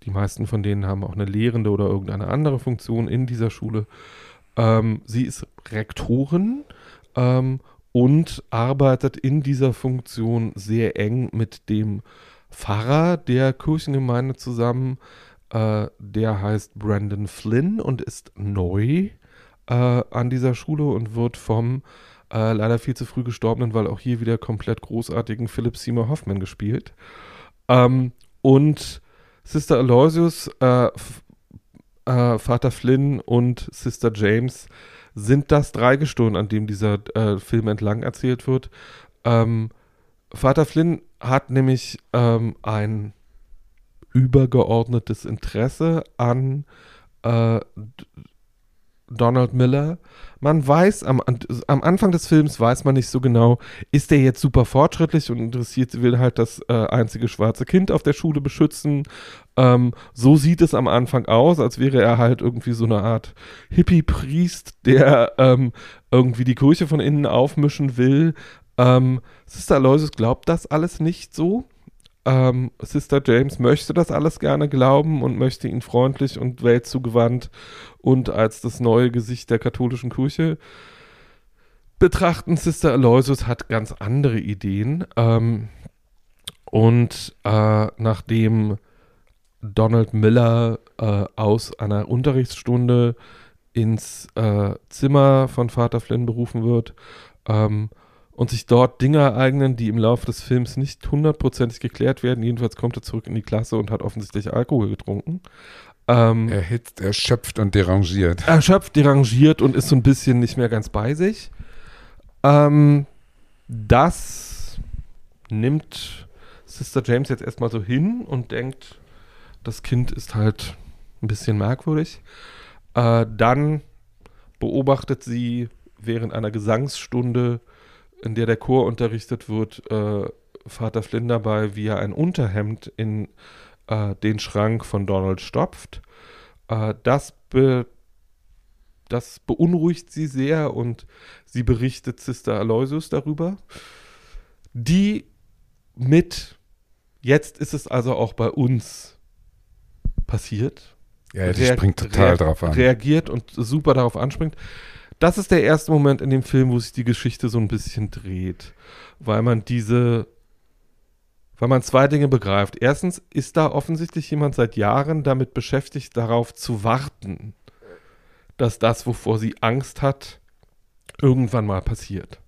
die meisten von denen haben auch eine lehrende oder irgendeine andere Funktion in dieser Schule. Ähm, sie ist Rektorin ähm, und arbeitet in dieser Funktion sehr eng mit dem Pfarrer der Kirchengemeinde zusammen. Äh, der heißt Brandon Flynn und ist neu äh, an dieser Schule und wird vom äh, leider viel zu früh gestorbenen, weil auch hier wieder komplett großartigen Philip Seymour Hoffman gespielt. Ähm, und Sister Aloysius, äh, äh, Vater Flynn und Sister James sind das Dreigestirn, an dem dieser äh, Film entlang erzählt wird. Ähm, Vater Flynn hat nämlich ähm, ein übergeordnetes Interesse an äh, Donald Miller. Man weiß, am, am Anfang des Films weiß man nicht so genau, ist der jetzt super fortschrittlich und interessiert, will halt das äh, einzige schwarze Kind auf der Schule beschützen. Ähm, so sieht es am Anfang aus, als wäre er halt irgendwie so eine Art Hippie-Priest, der ähm, irgendwie die Kirche von innen aufmischen will. Ähm, Sister Aloysius glaubt das alles nicht so. Ähm, Sister James möchte das alles gerne glauben und möchte ihn freundlich und weltzugewandt und als das neue Gesicht der katholischen Kirche betrachten. Sister Aloysius hat ganz andere Ideen. Ähm, und äh, nachdem Donald Miller äh, aus einer Unterrichtsstunde ins äh, Zimmer von Vater Flynn berufen wird ähm, und sich dort Dinge ereignen, die im Laufe des Films nicht hundertprozentig geklärt werden. Jedenfalls kommt er zurück in die Klasse und hat offensichtlich Alkohol getrunken. Ähm, Erhitzt, erschöpft und derangiert. erschöpft, derangiert und ist so ein bisschen nicht mehr ganz bei sich. Ähm, das nimmt Sister James jetzt erstmal so hin und denkt, das Kind ist halt ein bisschen merkwürdig. Äh, dann beobachtet sie während einer Gesangsstunde, in der der Chor unterrichtet wird, äh, Vater Flynn dabei, wie er ein Unterhemd in äh, den Schrank von Donald stopft. Äh, das, be das beunruhigt sie sehr und sie berichtet Sister Aloysius darüber, die mit, jetzt ist es also auch bei uns passiert, Ja, die springt total drauf an. reagiert und super darauf anspringt. Das ist der erste Moment in dem Film, wo sich die Geschichte so ein bisschen dreht, weil man diese, weil man zwei Dinge begreift. Erstens ist da offensichtlich jemand seit Jahren damit beschäftigt, darauf zu warten, dass das, wovor sie Angst hat, irgendwann mal passiert.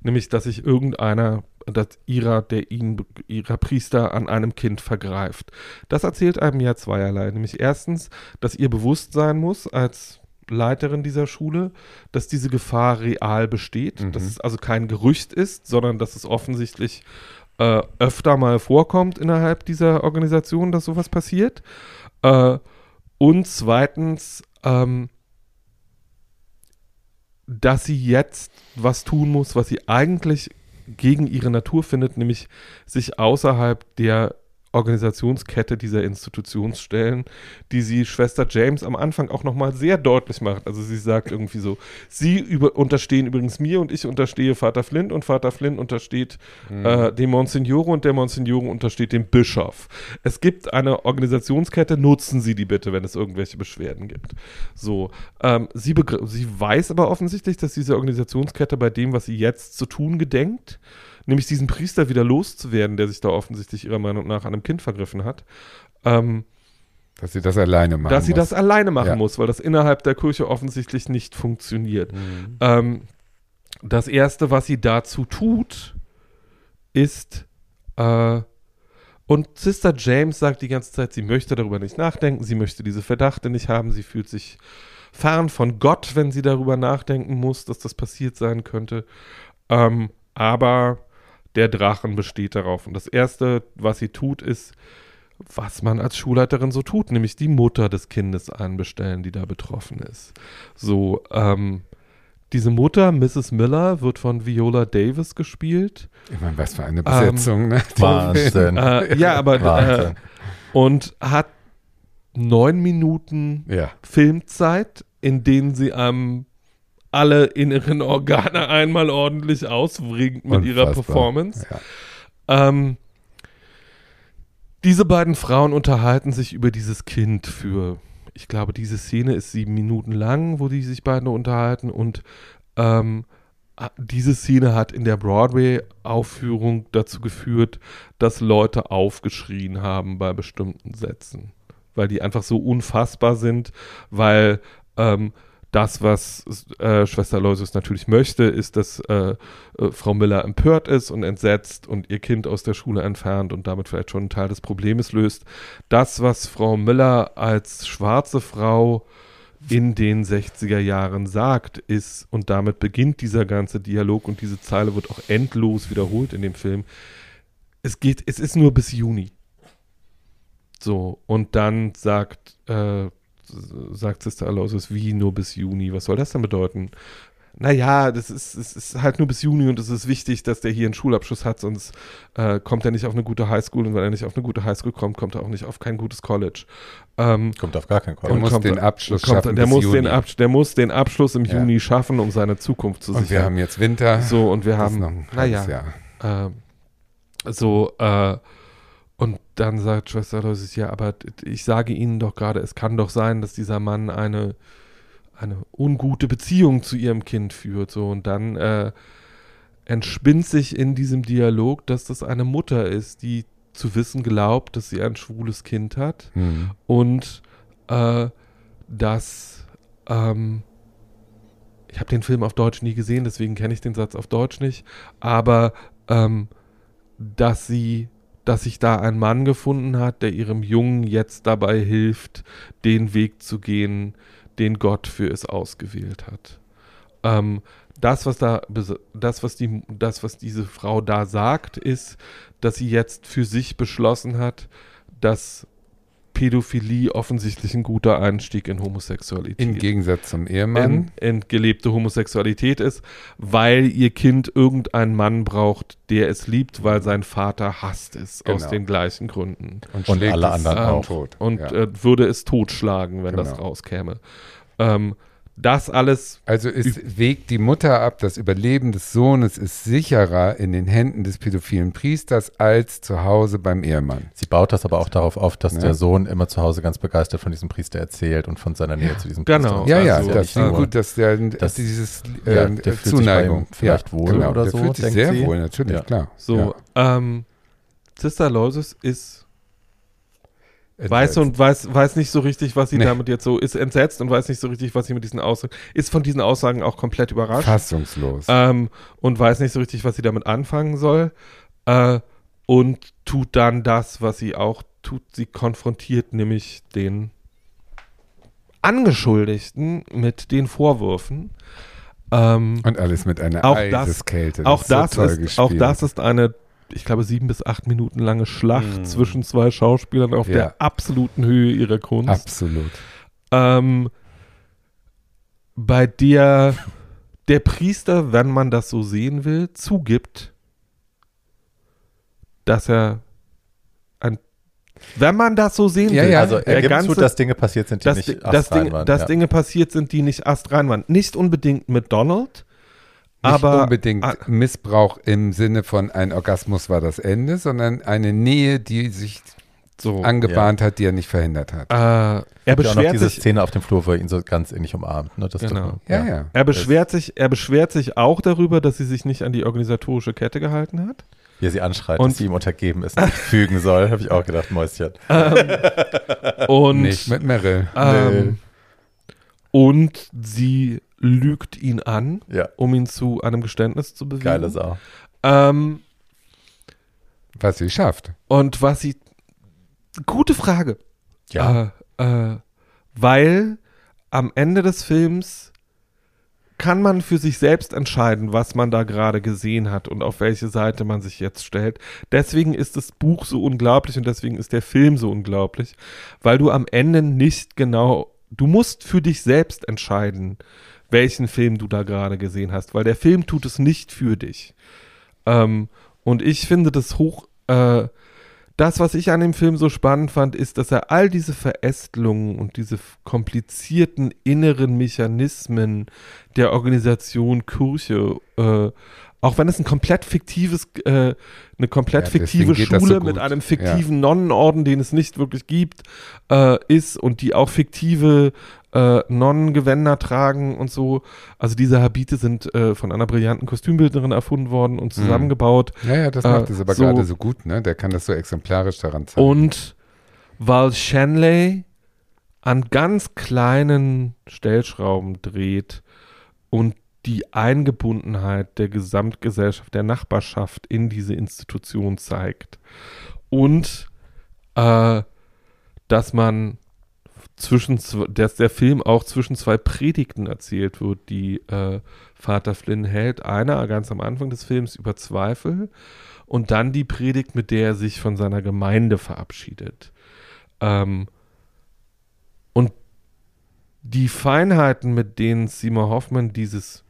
Nämlich, dass sich irgendeiner dass ihrer, der ihn, ihrer Priester an einem Kind vergreift. Das erzählt einem ja zweierlei. Nämlich erstens, dass ihr bewusst sein muss als Leiterin dieser Schule, dass diese Gefahr real besteht, Mhm. dass es also kein Gerücht ist, sondern dass es offensichtlich äh, öfter mal vorkommt innerhalb dieser Organisation, dass sowas passiert. Äh, und zweitens, ähm, dass sie jetzt was tun muss, was sie eigentlich gegen ihre Natur findet, nämlich sich außerhalb der Organisationskette dieser Institutionsstellen, die sie Schwester James am Anfang auch nochmal sehr deutlich macht. Also sie sagt irgendwie so, sie über, unterstehen übrigens mir und ich unterstehe Vater Flint und Vater Flint untersteht äh, dem Monsignore und der Monsignore untersteht dem Bischof. Es gibt eine Organisationskette, nutzen Sie die bitte, wenn es irgendwelche Beschwerden gibt. So, ähm, sie, sie weiß aber offensichtlich, dass diese Organisationskette bei dem, was sie jetzt zu tun gedenkt, nämlich diesen Priester wieder loszuwerden, der sich da offensichtlich ihrer Meinung nach an einem Kind vergriffen hat, ähm, Dass sie das alleine machen dass sie muss. das alleine machen Ja. muss, weil das innerhalb der Kirche offensichtlich nicht funktioniert. Mhm. Ähm, das Erste, was sie dazu tut, ist, äh, und Sister James sagt die ganze Zeit, sie möchte darüber nicht nachdenken, sie möchte diese Verdachte nicht haben, sie fühlt sich fern von Gott, wenn sie darüber nachdenken muss, dass das passiert sein könnte. Ähm, aber der Drachen besteht darauf. Und das Erste, was sie tut, ist, was man als Schulleiterin so tut, nämlich die Mutter des Kindes einbestellen, die da betroffen ist. So, ähm, diese Mutter, Mrs. Miller, wird von Viola Davis gespielt. Ich meine, was für eine Besetzung, ne? Wahnsinn. Äh, ja, aber äh, und hat neun Minuten Ja. Filmzeit, in denen sie einem alle inneren Organe einmal ordentlich ausbringt mit ihrer Unfassbar. Performance. Ja. Ähm, diese beiden Frauen unterhalten sich über dieses Kind für, ich glaube, diese Szene ist sieben Minuten lang, wo die sich beide unterhalten und ähm, diese Szene hat in der Broadway-Aufführung dazu geführt, dass Leute aufgeschrien haben bei bestimmten Sätzen, weil die einfach so unfassbar sind, weil ähm, das, was äh, Schwester Loisus natürlich möchte, ist, dass äh, äh, Frau Miller empört ist und entsetzt und ihr Kind aus der Schule entfernt und damit vielleicht schon einen Teil des Problems löst. Das, was Frau Miller als schwarze Frau in den 60er Jahren sagt, ist, und damit beginnt dieser ganze Dialog und diese Zeile wird auch endlos wiederholt in dem Film. Es geht, es ist nur bis Juni. So, und dann sagt, äh, sagt Sister Aloysius, wie nur bis Juni. Was soll das denn bedeuten? Naja, das ist, es ist halt nur bis Juni und es ist wichtig, dass der hier einen Schulabschluss hat, sonst äh, kommt er nicht auf eine gute Highschool und wenn er nicht auf eine gute Highschool kommt, kommt er auch nicht auf kein gutes College. Ähm, Kommt auf gar Der College. muss kommt- den Abschluss kommt, schaffen der, bis muss Juni. Den Absch der muss den Abschluss im Ja. Juni schaffen, um seine Zukunft zu Und wir sichern. haben jetzt Winter. so, und wir Das ist haben, noch ein halbes naja, Jahr. äh, so, äh, und dann sagt Schwester Aloysius, ja, aber ich sage Ihnen doch gerade, es kann doch sein, dass dieser Mann eine, eine ungute Beziehung zu Ihrem Kind führt. So, und dann äh, entspinnt sich in diesem Dialog, dass das eine Mutter ist, die zu wissen glaubt, dass sie ein schwules Kind hat Hm. und äh, dass ähm, ich habe den Film auf Deutsch nie gesehen, deswegen kenne ich den Satz auf Deutsch nicht, aber ähm, dass sie, dass sich da ein Mann gefunden hat, der ihrem Jungen jetzt dabei hilft, den Weg zu gehen, den Gott für es ausgewählt hat. Ähm, das, was da, das, was die, das, was diese Frau da sagt, ist, dass sie jetzt für sich beschlossen hat, dass Pädophilie offensichtlich ein guter Einstieg in Homosexualität Im Gegensatz zum Ehemann. in, in gelebte Homosexualität ist, weil ihr Kind irgendeinen Mann braucht, der es liebt, weil sein Vater hasst es aus Genau. den gleichen Gründen. Und schlägt alle anderen auch. tot. Und ja. äh, würde es totschlagen, wenn das Genau. rauskäme. Ähm, das alles, Also es wägt die Mutter ab, das Überleben des Sohnes ist sicherer in den Händen des pädophilen Priesters als zu Hause beim Ehemann. Sie baut das aber auch darauf auf, dass Ja. der Sohn immer zu Hause ganz begeistert von diesem Priester erzählt und von seiner Nähe zu diesem Genau. Priester. Ja, ja, Also, das nicht ist nur- gut, dass der das- dieses ja, äh, der fühlt sich Zuneigung ihm vielleicht wohl genau, oder der so, fühlt sich denkt sehr sie? wohl, natürlich, Ja. klar. so, ähm, Sister Loises ist Weiß und weiß, weiß nicht so richtig, was sie Nee. damit jetzt so ist entsetzt und weiß nicht so richtig, was sie mit diesen Aussagen ist von diesen Aussagen auch komplett überrascht Fassungslos. ähm, und weiß nicht so richtig, was sie damit anfangen soll äh, und tut dann das, was sie auch tut. Sie konfrontiert nämlich den Angeschuldigten mit den Vorwürfen. Ähm, Und alles mit einer Auch das- Eiseskälte. auch, ist so das toll ist, auch das ist eine, ich glaube, sieben bis acht Minuten lange Schlacht Mm. zwischen zwei Schauspielern auf Ja. der absoluten Höhe ihrer Kunst. Absolut. ähm, bei der der Priester, wenn man das so sehen will, zugibt, dass er ein, wenn man das so sehen Ja, will, ja. Also er gibt ganze, zu, dass Dinge passiert sind, die dass, nicht Di- dass, Dinge, astrein waren, dass ja. Dinge passiert sind, die nicht astrein waren. Nicht unbedingt mit Donald, aber unbedingt ah, Missbrauch im Sinne von ein Orgasmus war das Ende, sondern eine Nähe, die sich so. angebahnt hat, die er nicht verhindert hat. Äh, er ja auch noch beschwert diese sich, Szene auf dem Flur, wo er ihn so ganz innig umarmt. Ne? Das Genau. doch, ja, ja. er beschwert sich, er beschwert sich auch darüber, dass sie sich nicht an die organisatorische Kette gehalten hat. Wie er sie anschreit, Und- dass sie ihm untergeben ist, nicht fügen soll, habe ich auch gedacht, Mäuschen. Und Nicht mit Meryl. Ähm, Und sie lügt ihn an, Ja, um ihn zu einem Geständnis zu bewegen. geile Sau. Ähm, Was sie schafft. und was sie. Gute Frage. Ja, Äh, äh, weil am Ende des Films kann man für sich selbst entscheiden, was man da gerade gesehen hat und auf welche Seite man sich jetzt stellt. Deswegen ist das Buch so unglaublich und deswegen ist der Film so unglaublich, weil du am Ende nicht genau, du musst für dich selbst entscheiden, welchen Film du da gerade gesehen hast, weil der Film tut es nicht für dich. Ähm, und ich finde das hoch, äh, das, was ich an dem Film so spannend fand, ist, dass er all diese Verästelungen und diese komplizierten inneren Mechanismen der Organisation Kirche, äh, auch wenn es ein komplett fiktives, äh, eine komplett Ja, fiktive so Schule gut. mit einem fiktiven Nonnenorden, den es nicht wirklich gibt, äh, ist und die auch fiktive äh, Nonnengewänder tragen und so. Also diese Habite sind äh, von einer brillanten Kostümbildnerin erfunden worden und zusammengebaut. Ja, ja, das Äh, macht es aber so- gerade so gut, ne? Der kann das so exemplarisch daran zeigen. Und weil Shanley an ganz kleinen Stellschrauben dreht und die Eingebundenheit der Gesamtgesellschaft, der Nachbarschaft in diese Institution zeigt. Und äh, dass man zwischen, zw- dass der Film auch zwischen zwei Predigten erzählt wird, die äh, Vater Flynn hält. Einer ganz am Anfang des Films über Zweifel und dann die Predigt, mit der er sich von seiner Gemeinde verabschiedet. Ähm, und die Feinheiten, mit denen Seymour Hoffman dieses,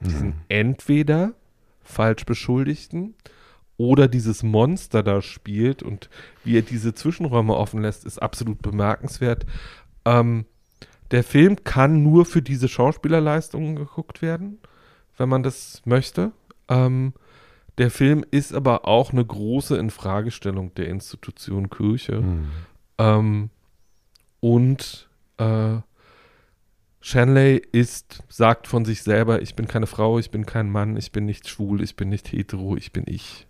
diesen Mhm. entweder falsch Beschuldigten oder dieses Monster da spielt und wie er diese Zwischenräume offen lässt, ist absolut bemerkenswert. Ähm, der Film kann nur für diese Schauspielerleistungen geguckt werden, wenn man das möchte. Ähm, der Film ist aber auch eine große Infragestellung der Institution Kirche. Hm. Ähm, und äh, Shanley ist, sagt von sich selber, ich bin keine Frau, ich bin kein Mann, ich bin nicht schwul, ich bin nicht hetero, ich bin ich.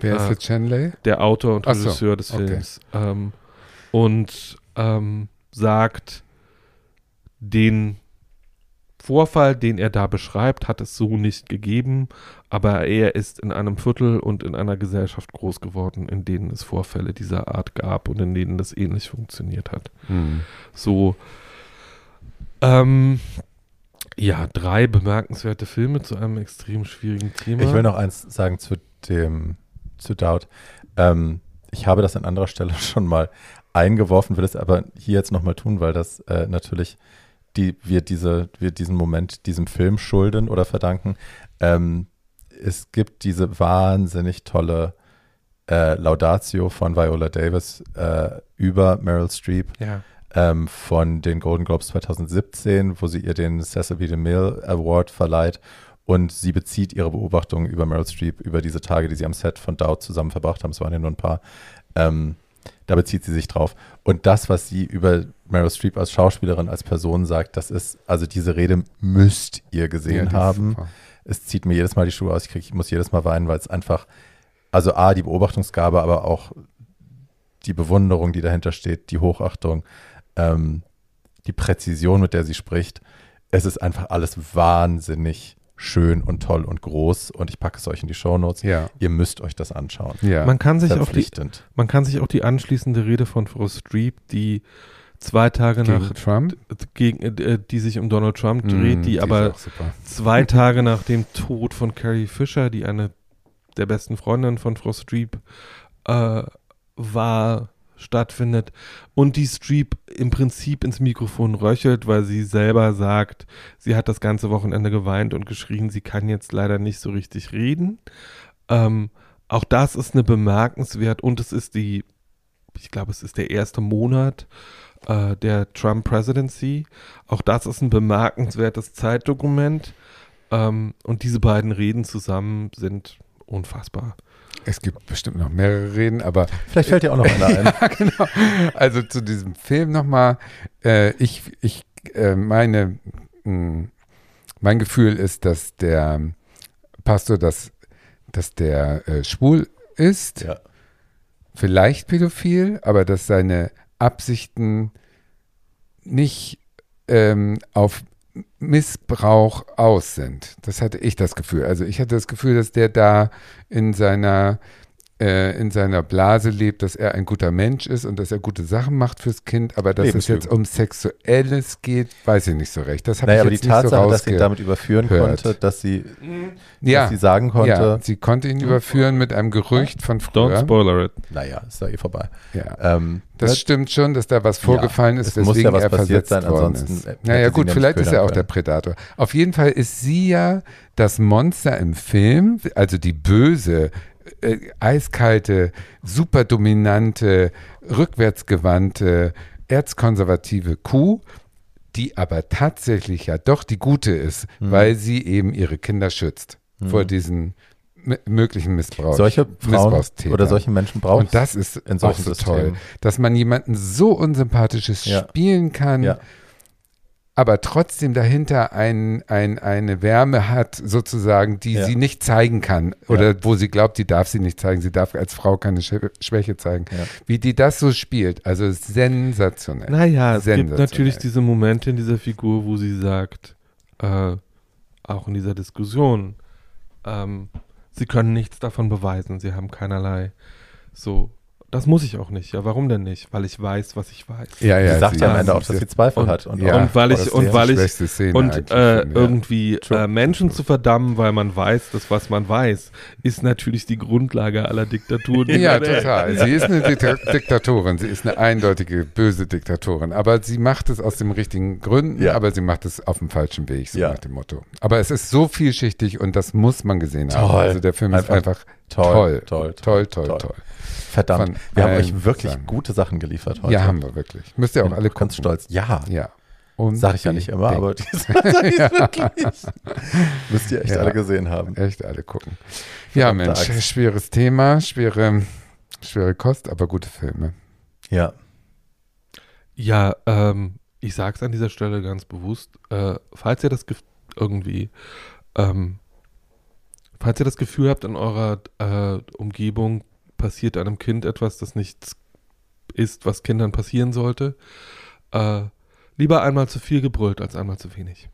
Wer ist äh, jetzt Chandley? Der Autor und Ach so, Regisseur des okay. Films. Ähm, und ähm, sagt, den Vorfall, den er da beschreibt, hat es so nicht gegeben, aber er ist in einem Viertel und in einer Gesellschaft groß geworden, in denen es Vorfälle dieser Art gab und in denen das ähnlich funktioniert hat. Hm. So, ähm, ja, drei bemerkenswerte Filme zu einem extrem schwierigen Thema. Ich will noch eins sagen zu dem, zu Doubt. Ähm, ich habe das an anderer Stelle schon mal eingeworfen, will es aber hier jetzt nochmal tun, weil das äh, natürlich die, wir, diese, wir diesen Moment diesem Film schulden oder verdanken. Ähm, es gibt diese wahnsinnig tolle äh, Laudatio von Viola Davis äh, über Meryl Streep ja. Ähm, von den Golden Globes 2017, wo sie ihr den Cecil B. DeMille Award verleiht. Und sie bezieht ihre Beobachtungen über Meryl Streep, über diese Tage, die sie am Set von Dowd zusammen verbracht haben. Es waren ja nur ein paar. Ähm, da bezieht sie sich drauf. Und das, was sie über Meryl Streep als Schauspielerin, als Person sagt, das ist, also diese Rede müsst ihr gesehen Ja, haben. super. Es zieht mir jedes Mal die Schuhe aus. Ich, krieg, ich muss jedes Mal weinen, weil es einfach, also A, die Beobachtungsgabe, aber auch die Bewunderung, die dahinter steht, die Hochachtung, ähm, die Präzision, mit der sie spricht. Es ist einfach alles wahnsinnig schön und toll und groß und ich packe es euch in die Shownotes. Ja. Ihr müsst euch das anschauen. Ja. Man kann sich auch die, man kann sich auch die anschließende Rede von Frau Streep, die zwei Tage Gegen nach Trump. gegen, äh, die sich um Donald Trump dreht, Mm, die ist aber zwei Tage nach dem Tod von Carrie Fisher, die eine der besten Freundinnen von Frau Streep äh, war, stattfindet und die Streep im Prinzip ins Mikrofon röchelt, weil sie selber sagt, sie hat das ganze Wochenende geweint und geschrien, sie kann jetzt leider nicht so richtig reden. Ähm, auch das ist eine bemerkenswert und es ist die, ich glaube, es ist der erste Monat äh, der Trump Presidency. Auch das ist ein bemerkenswertes Zeitdokument. Ähm, und diese beiden Reden zusammen sind unfassbar. Es gibt bestimmt noch mehrere Reden, aber Vielleicht fällt dir auch noch einer ein. ja, genau. Also zu diesem Film nochmal. Äh, ich, ich, äh, meine, mh, mein Gefühl ist, dass der Pastor, dass, dass der äh, schwul ist, Ja. vielleicht pädophil, aber dass seine Absichten nicht ähm, auf Missbrauch aus sind. Das hatte ich das Gefühl. Also ich hatte das Gefühl, dass der da in seiner äh, in seiner Blase lebt, dass er ein guter Mensch ist und dass er gute Sachen macht fürs Kind, aber dass es jetzt um Sexuelles geht, weiß ich nicht so recht. Das habe Naja, ich aber die jetzt nicht so Tatsache, dass sie ihn damit überführen gehört. konnte, dass sie, ja, dass sie sagen konnte, ja, sie konnte ihn überführen mit einem Gerücht von Don't früher. spoiler it. naja, ist da eh vorbei. Ja. Ähm, Das ne, stimmt schon, dass da was vorgefallen ist, es muss weswegen ja was er passiert versetzt sein, worden ansonsten ist. Naja gut, ja vielleicht ist er auch ködern der Predator. Auf jeden Fall ist sie ja das Monster im Film, also die böse, äh, eiskalte, superdominante, rückwärtsgewandte, erzkonservative Kuh, die aber tatsächlich ja doch die gute ist, Mhm. weil sie eben ihre Kinder schützt vor diesen möglichen Missbrauch. solche Frauen oder solche Menschen braucht Und das ist in auch so toll, dass man jemanden so unsympathisches Ja. spielen kann, Ja. Aber trotzdem dahinter ein, ein, eine Wärme hat, sozusagen, die Ja. sie nicht zeigen kann. Oder wo sie glaubt, die darf sie nicht zeigen. Sie darf als Frau keine Schwä- Schwäche zeigen. Ja. Wie die das so spielt, also sensationell. Naja, es gibt Sensationell. natürlich diese Momente in dieser Figur, wo sie sagt, äh, auch in dieser Diskussion, ähm, sie können nichts davon beweisen, sie haben keinerlei so. Das muss ich auch nicht. Ja, warum denn nicht? Weil ich weiß, was ich weiß. Ja, sie sagt ja am Ende auch, dass sie Zweifel und- hat. Und, ja, und weil ich- und weil ich- Szene Und äh, ja. irgendwie äh, Menschen zu verdammen, weil man weiß, dass was man weiß, ist natürlich die Grundlage aller Diktaturen. Ja, total. Sie ist eine Dikta- Diktatorin. Sie ist eine eindeutige böse Diktatorin. Aber sie macht es aus den richtigen Gründen, Ja. aber sie macht es auf dem falschen Weg, so Ja. nach dem Motto. Aber es ist so vielschichtig und das muss man gesehen haben. Toll. Also der Film ist Einfach einfach toll, toll, toll, toll, toll, toll. toll. Verdammt, Von wir haben allen euch wirklich Sachen. gute Sachen geliefert heute. Ja, haben wir wirklich. Müsst ihr auch Bin alle ganz gucken. stolz. Ja, Ja. Und sage ich ja nicht immer, aber ich wirklich. Müsst ihr echt Ja. alle gesehen haben. echt alle gucken. Ja, Mensch, schweres Thema, schwere, schwere Kost, aber gute Filme. Ja, Ja, ähm, ich sag's an dieser Stelle ganz bewusst, äh, falls ihr das irgendwie, ähm, falls ihr das Gefühl habt, in eurer äh, Umgebung passiert einem Kind etwas, das nichts ist, was Kindern passieren sollte, äh, lieber einmal zu viel gebrüllt als einmal zu wenig.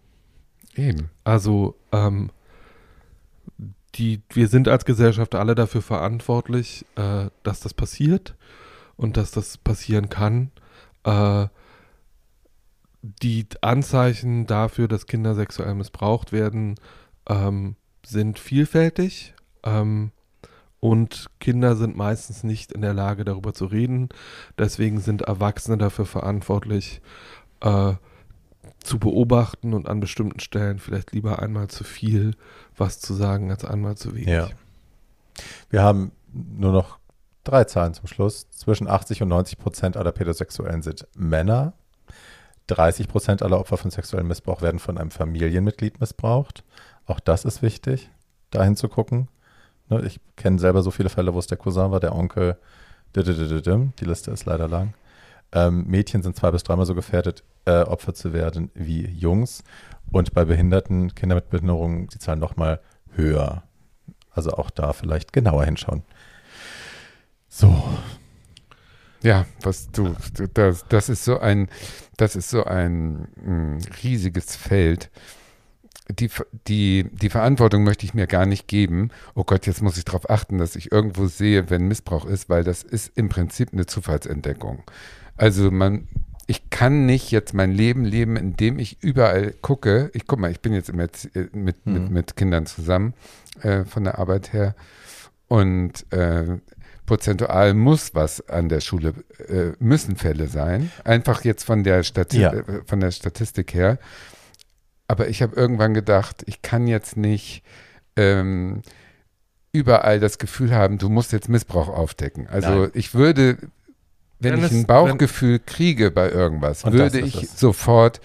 Eben. Also, ähm, die, wir sind als Gesellschaft alle dafür verantwortlich, äh, dass das passiert und dass das passieren kann. Äh, die Anzeichen dafür, dass Kinder sexuell missbraucht werden, ähm, sind vielfältig. Ähm, und Kinder sind meistens nicht in der Lage, darüber zu reden. Deswegen sind Erwachsene dafür verantwortlich, äh, zu beobachten und an bestimmten Stellen vielleicht lieber einmal zu viel was zu sagen als einmal zu wenig. Ja. wir haben nur noch drei Zahlen zum Schluss. Zwischen 80 und 90 Prozent aller Pädosexuellen sind Männer. 30 Prozent aller Opfer von sexuellem Missbrauch werden von einem Familienmitglied missbraucht. Auch das ist wichtig, dahin zu gucken. Ne, ich kenne selber so viele Fälle, wo es der Cousin war, der Onkel. Die Liste ist leider lang. Ähm, Mädchen sind zwei bis dreimal so gefährdet, äh, Opfer zu werden wie Jungs. Und bei Behinderten, Kinder mit Behinderungen, die Zahlen nochmal höher. Also auch da vielleicht genauer hinschauen. So, Ja, was du, das, das ist so ein, das ist so ein mh, riesiges Feld. Die, die, die Verantwortung möchte ich mir gar nicht geben. Oh Gott, jetzt muss ich darauf achten, dass ich irgendwo sehe, wenn Missbrauch ist, weil das ist im Prinzip eine Zufallsentdeckung. Also man, ich kann nicht jetzt mein Leben leben, indem ich überall gucke. Ich guck mal, ich bin jetzt mit, mit, mhm. mit, mit Kindern zusammen äh, von der Arbeit her und äh, prozentual muss was an der Schule, äh, müssen Fälle sein. Einfach jetzt von der, Stati ja. Äh, von der Statistik her. Aber ich habe irgendwann gedacht, ich kann jetzt nicht ähm, überall das Gefühl haben, du musst jetzt Missbrauch aufdecken. Also Nein. ich würde, wenn, wenn ich ein Bauchgefühl kriege bei irgendwas, würde ich sofort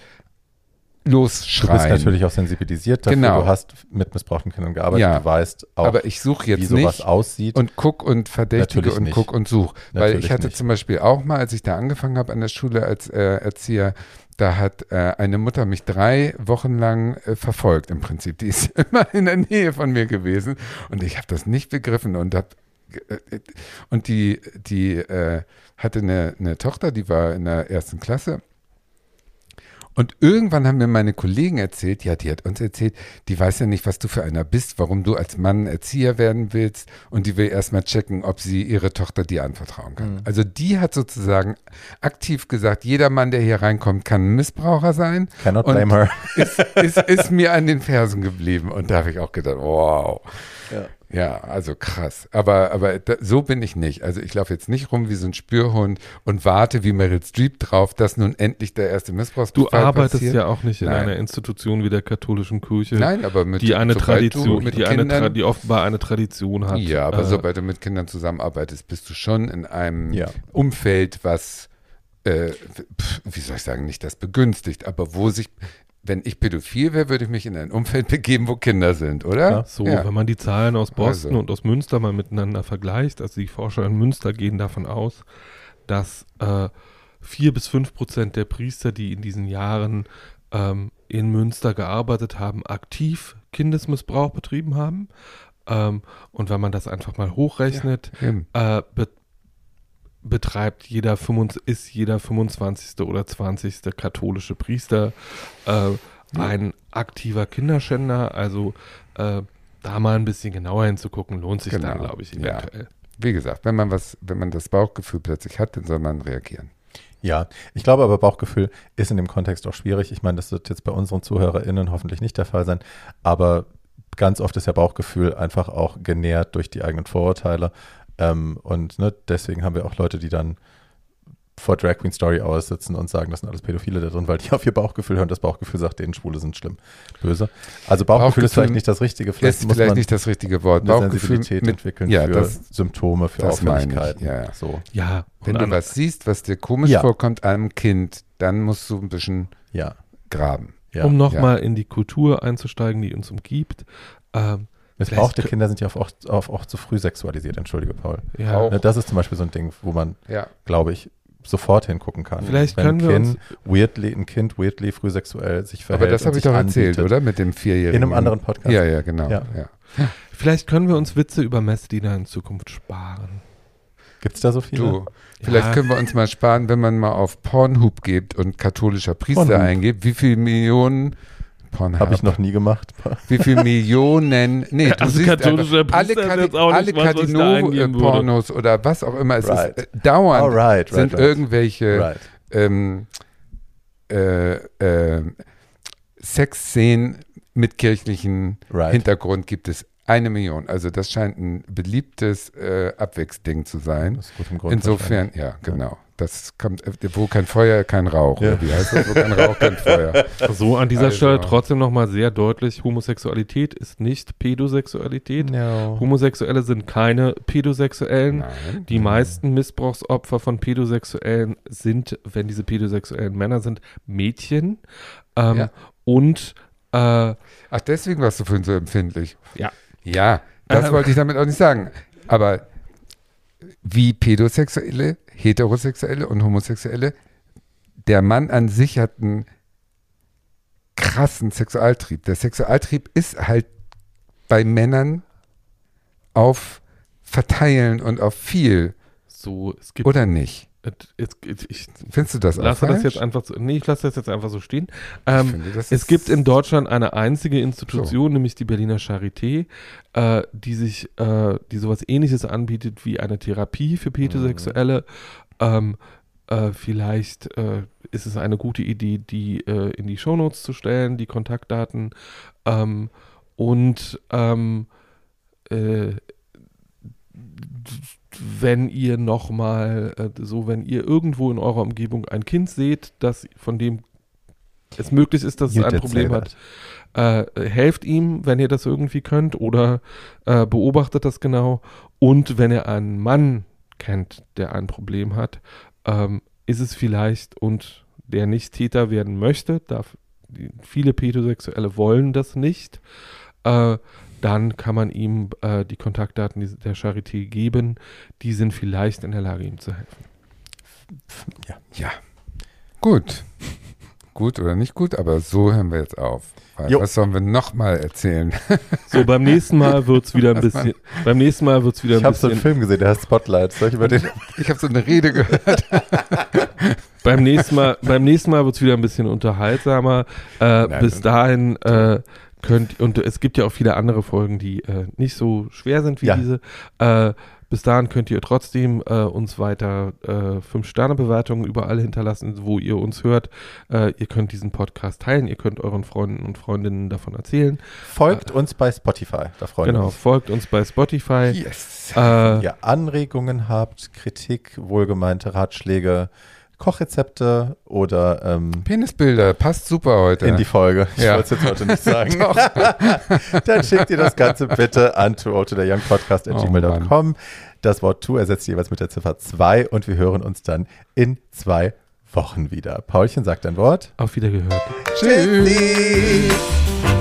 losschreien. Du bist natürlich auch sensibilisiert dafür. Genau. Du hast mit missbrauchten Kindern gearbeitet. Ja. Du weißt auch, aber ich suche jetzt wie sowas nicht aussieht. Und guck und verdächtige natürlich und guck und such. Natürlich Weil ich hatte nicht. zum Beispiel auch mal, als ich da angefangen habe an der Schule als äh, Erzieher, da hat äh, eine Mutter mich drei Wochen lang äh, verfolgt im Prinzip. Die ist immer in der Nähe von mir gewesen und ich habe das nicht begriffen und hab, äh, und die, die äh, hatte eine, eine Tochter, die war in der ersten Klasse und irgendwann haben mir meine Kollegen erzählt, ja, die hat uns erzählt, die weiß ja nicht, was du für einer bist, warum du als Mann Erzieher werden willst und die will erstmal checken, ob sie ihre Tochter dir anvertrauen kann. Mhm. Also die hat sozusagen aktiv gesagt, jeder Mann, der hier reinkommt, kann ein Missbraucher sein. Cannot blame her. Ist, ist, ist mir an den Fersen geblieben und da habe ich auch gedacht, wow. Ja. Ja, also krass. Aber, aber da, so bin ich nicht. Also ich laufe jetzt nicht rum wie so ein Spürhund und warte wie Meryl Streep drauf, dass nun endlich der erste Missbrauchsfall Du arbeitest passiert. ja auch nicht in Nein. einer Institution wie der katholischen Kirche. Nein, aber mit die eine Tradition, die, Kindern, eine, die offenbar eine Tradition hat. Ja, aber äh, sobald du mit Kindern zusammenarbeitest, bist du schon in einem ja. Umfeld, was äh, wie soll ich sagen, nicht das begünstigt, aber wo sich wenn ich pädophil wäre, würde ich mich in ein Umfeld begeben, wo Kinder sind, oder? Ja, so, ja. wenn man die Zahlen aus Boston also. und aus Münster mal miteinander vergleicht, also die Forscher in Münster gehen davon aus, dass äh, vier bis fünf Prozent der Priester, die in diesen Jahren ähm, in Münster gearbeitet haben, aktiv Kindesmissbrauch betrieben haben. Ähm, und wenn man das einfach mal hochrechnet, ja, äh, be betreibt jeder 25, ist jeder 25. oder 20. katholische Priester äh, ein aktiver Kinderschänder. Also äh, da mal ein bisschen genauer hinzugucken, lohnt sich genau. dann, glaube ich, eventuell. Ja. Wie gesagt, wenn man was, wenn man das Bauchgefühl plötzlich hat, dann soll man reagieren. Ja, ich glaube aber Bauchgefühl ist in dem Kontext auch schwierig. Ich meine, das wird jetzt bei unseren ZuhörerInnen hoffentlich nicht der Fall sein, aber ganz oft ist ja Bauchgefühl einfach auch genährt durch die eigenen Vorurteile. Ähm, und ne, deswegen haben wir auch Leute, die dann vor Drag Queen Story aussitzen und sagen, das sind alles Pädophile da drin, weil die auf ihr Bauchgefühl hören. Das Bauchgefühl sagt, denen Schwule sind schlimm, böse. Also Bauchgefühl, Bauchgefühl ist vielleicht nicht das richtige. Vielleicht ist vielleicht nicht das richtige Wort. Bauchgefühl Sensibilität mit, entwickeln ja, für das, Symptome, für Auffälligkeiten. Ja, so. ja. Wenn du was siehst, was dir komisch ja. vorkommt einem Kind, dann musst du ein bisschen ja. graben. Ja. Um nochmal in die Kultur einzusteigen, die uns umgibt. Ähm, Missbrauchte Kinder sind ja auch, auch, auch, zu früh sexualisiert, entschuldige Paul. Ja. Auch. Ne, das ist zum Beispiel so ein Ding, wo man, ja. glaube ich, sofort hingucken kann. Vielleicht Wenn können wir kind, weirdly, ein Kind weirdly früh sexuell sich verhält. Aber das habe ich doch erzählt, oder? Mit dem Vierjährigen. In einem anderen Podcast. Ja, ja, genau. Ja. Ja. Vielleicht können wir uns Witze über Messdiener in Zukunft sparen. Gibt es da so viele? Du, vielleicht können wir uns mal sparen, wenn man mal auf Pornhub geht und katholischer Priester Pornhub. eingibt, wie viele Millionen Pornhub. Habe ich noch nie gemacht. Wie viele Millionen, nee, du also siehst einfach, alle, Kati alle Cardinal-Pornos oder was auch immer, es right. ist äh, dauernd oh, right, right, sind irgendwelche ähm, äh, äh, Sexszenen mit kirchlichen Hintergrund gibt es eine Million. Also das scheint ein beliebtes äh, Abwechsding zu sein. Insofern, ja, genau. Das kommt, äh, wo kein Feuer, kein Rauch. Ja. Wie heißt das? Wo kein Rauch, kein Feuer. So an dieser also. Stelle trotzdem nochmal sehr deutlich, Homosexualität ist nicht Pädosexualität. No. Homosexuelle sind keine Pädosexuellen. Nein. Die meisten Missbrauchsopfer von Pädosexuellen sind, wenn diese pädosexuellen Männer sind, Mädchen. Ähm, ja. Und äh, Ach, deswegen warst du vorhin so empfindlich. Ja. Ja, das ähm. wollte ich damit auch nicht sagen. Aber wie Pädosexuelle, Heterosexuelle und Homosexuelle, der Mann an sich hat einen krassen Sexualtrieb. Der Sexualtrieb ist halt bei Männern auf Verteilen und auf viel. So, es gibt. Oder nicht? Jetzt, ich Findest du das lasse das falsch? jetzt einfach so, nee, ich lasse das jetzt einfach so stehen. Ähm, finde, das es gibt in Deutschland eine einzige Institution, nämlich die Berliner Charité, äh, die sich, äh, die sowas ähnliches anbietet wie eine Therapie für Pädosexuelle. Ähm, äh, vielleicht äh, ist es eine gute Idee, die äh, in die Shownotes zu stellen, die Kontaktdaten. Ähm, und ähm, äh, wenn ihr nochmal, äh, so wenn ihr irgendwo in eurer Umgebung ein Kind seht, das von dem es möglich ist, dass es ein Problem hat, äh, helft ihm, wenn ihr das irgendwie könnt oder äh, beobachtet das genau. Und wenn ihr einen Mann kennt, der ein Problem hat, ähm, ist es vielleicht und der nicht Täter werden möchte, darf, viele Pädosexuelle wollen das nicht, äh, dann kann man ihm äh, die Kontaktdaten der Charité geben. Die sind vielleicht in der Lage, ihm zu helfen. Ja. Gut. Gut oder nicht gut, aber so hören wir jetzt auf. Was sollen wir nochmal erzählen? So, beim nächsten Mal wird es wieder ein bisschen, beim nächsten Mal wird wieder Ich ein habe so einen bisschen, Film gesehen, der heißt Spotlight. Soll ich über den? Ich habe so eine Rede gehört. beim nächsten Mal, beim nächsten Mal wird es wieder ein bisschen unterhaltsamer. Äh, Nein, bis dahin äh, könnt, und es gibt ja auch viele andere Folgen, die äh, nicht so schwer sind wie Ja. diese. Äh, bis dahin könnt ihr trotzdem äh, uns weiter äh, 5-Sterne-Bewertungen überall hinterlassen, wo ihr uns hört. Äh, ihr könnt diesen Podcast teilen, ihr könnt euren Freunden und Freundinnen davon erzählen. Folgt uns bei Spotify. Da freuen wir Genau, uns. folgt uns bei Spotify. Yes. Äh, Wenn ihr Anregungen habt, Kritik, wohlgemeinte Ratschläge, Kochrezepte oder ähm, Penisbilder, passt super heute. in die Folge. Ich Ja. wollte es jetzt heute nicht sagen. Dann schickt ihr das Ganze bitte an to to the young podcast at Oh, gmail.com. Das Wort to ersetzt jeweils mit der Ziffer 2 und wir hören uns dann in zwei Wochen wieder. Paulchen sagt ein Wort. auf Wiedergehört. Tschüss. Tschüssi.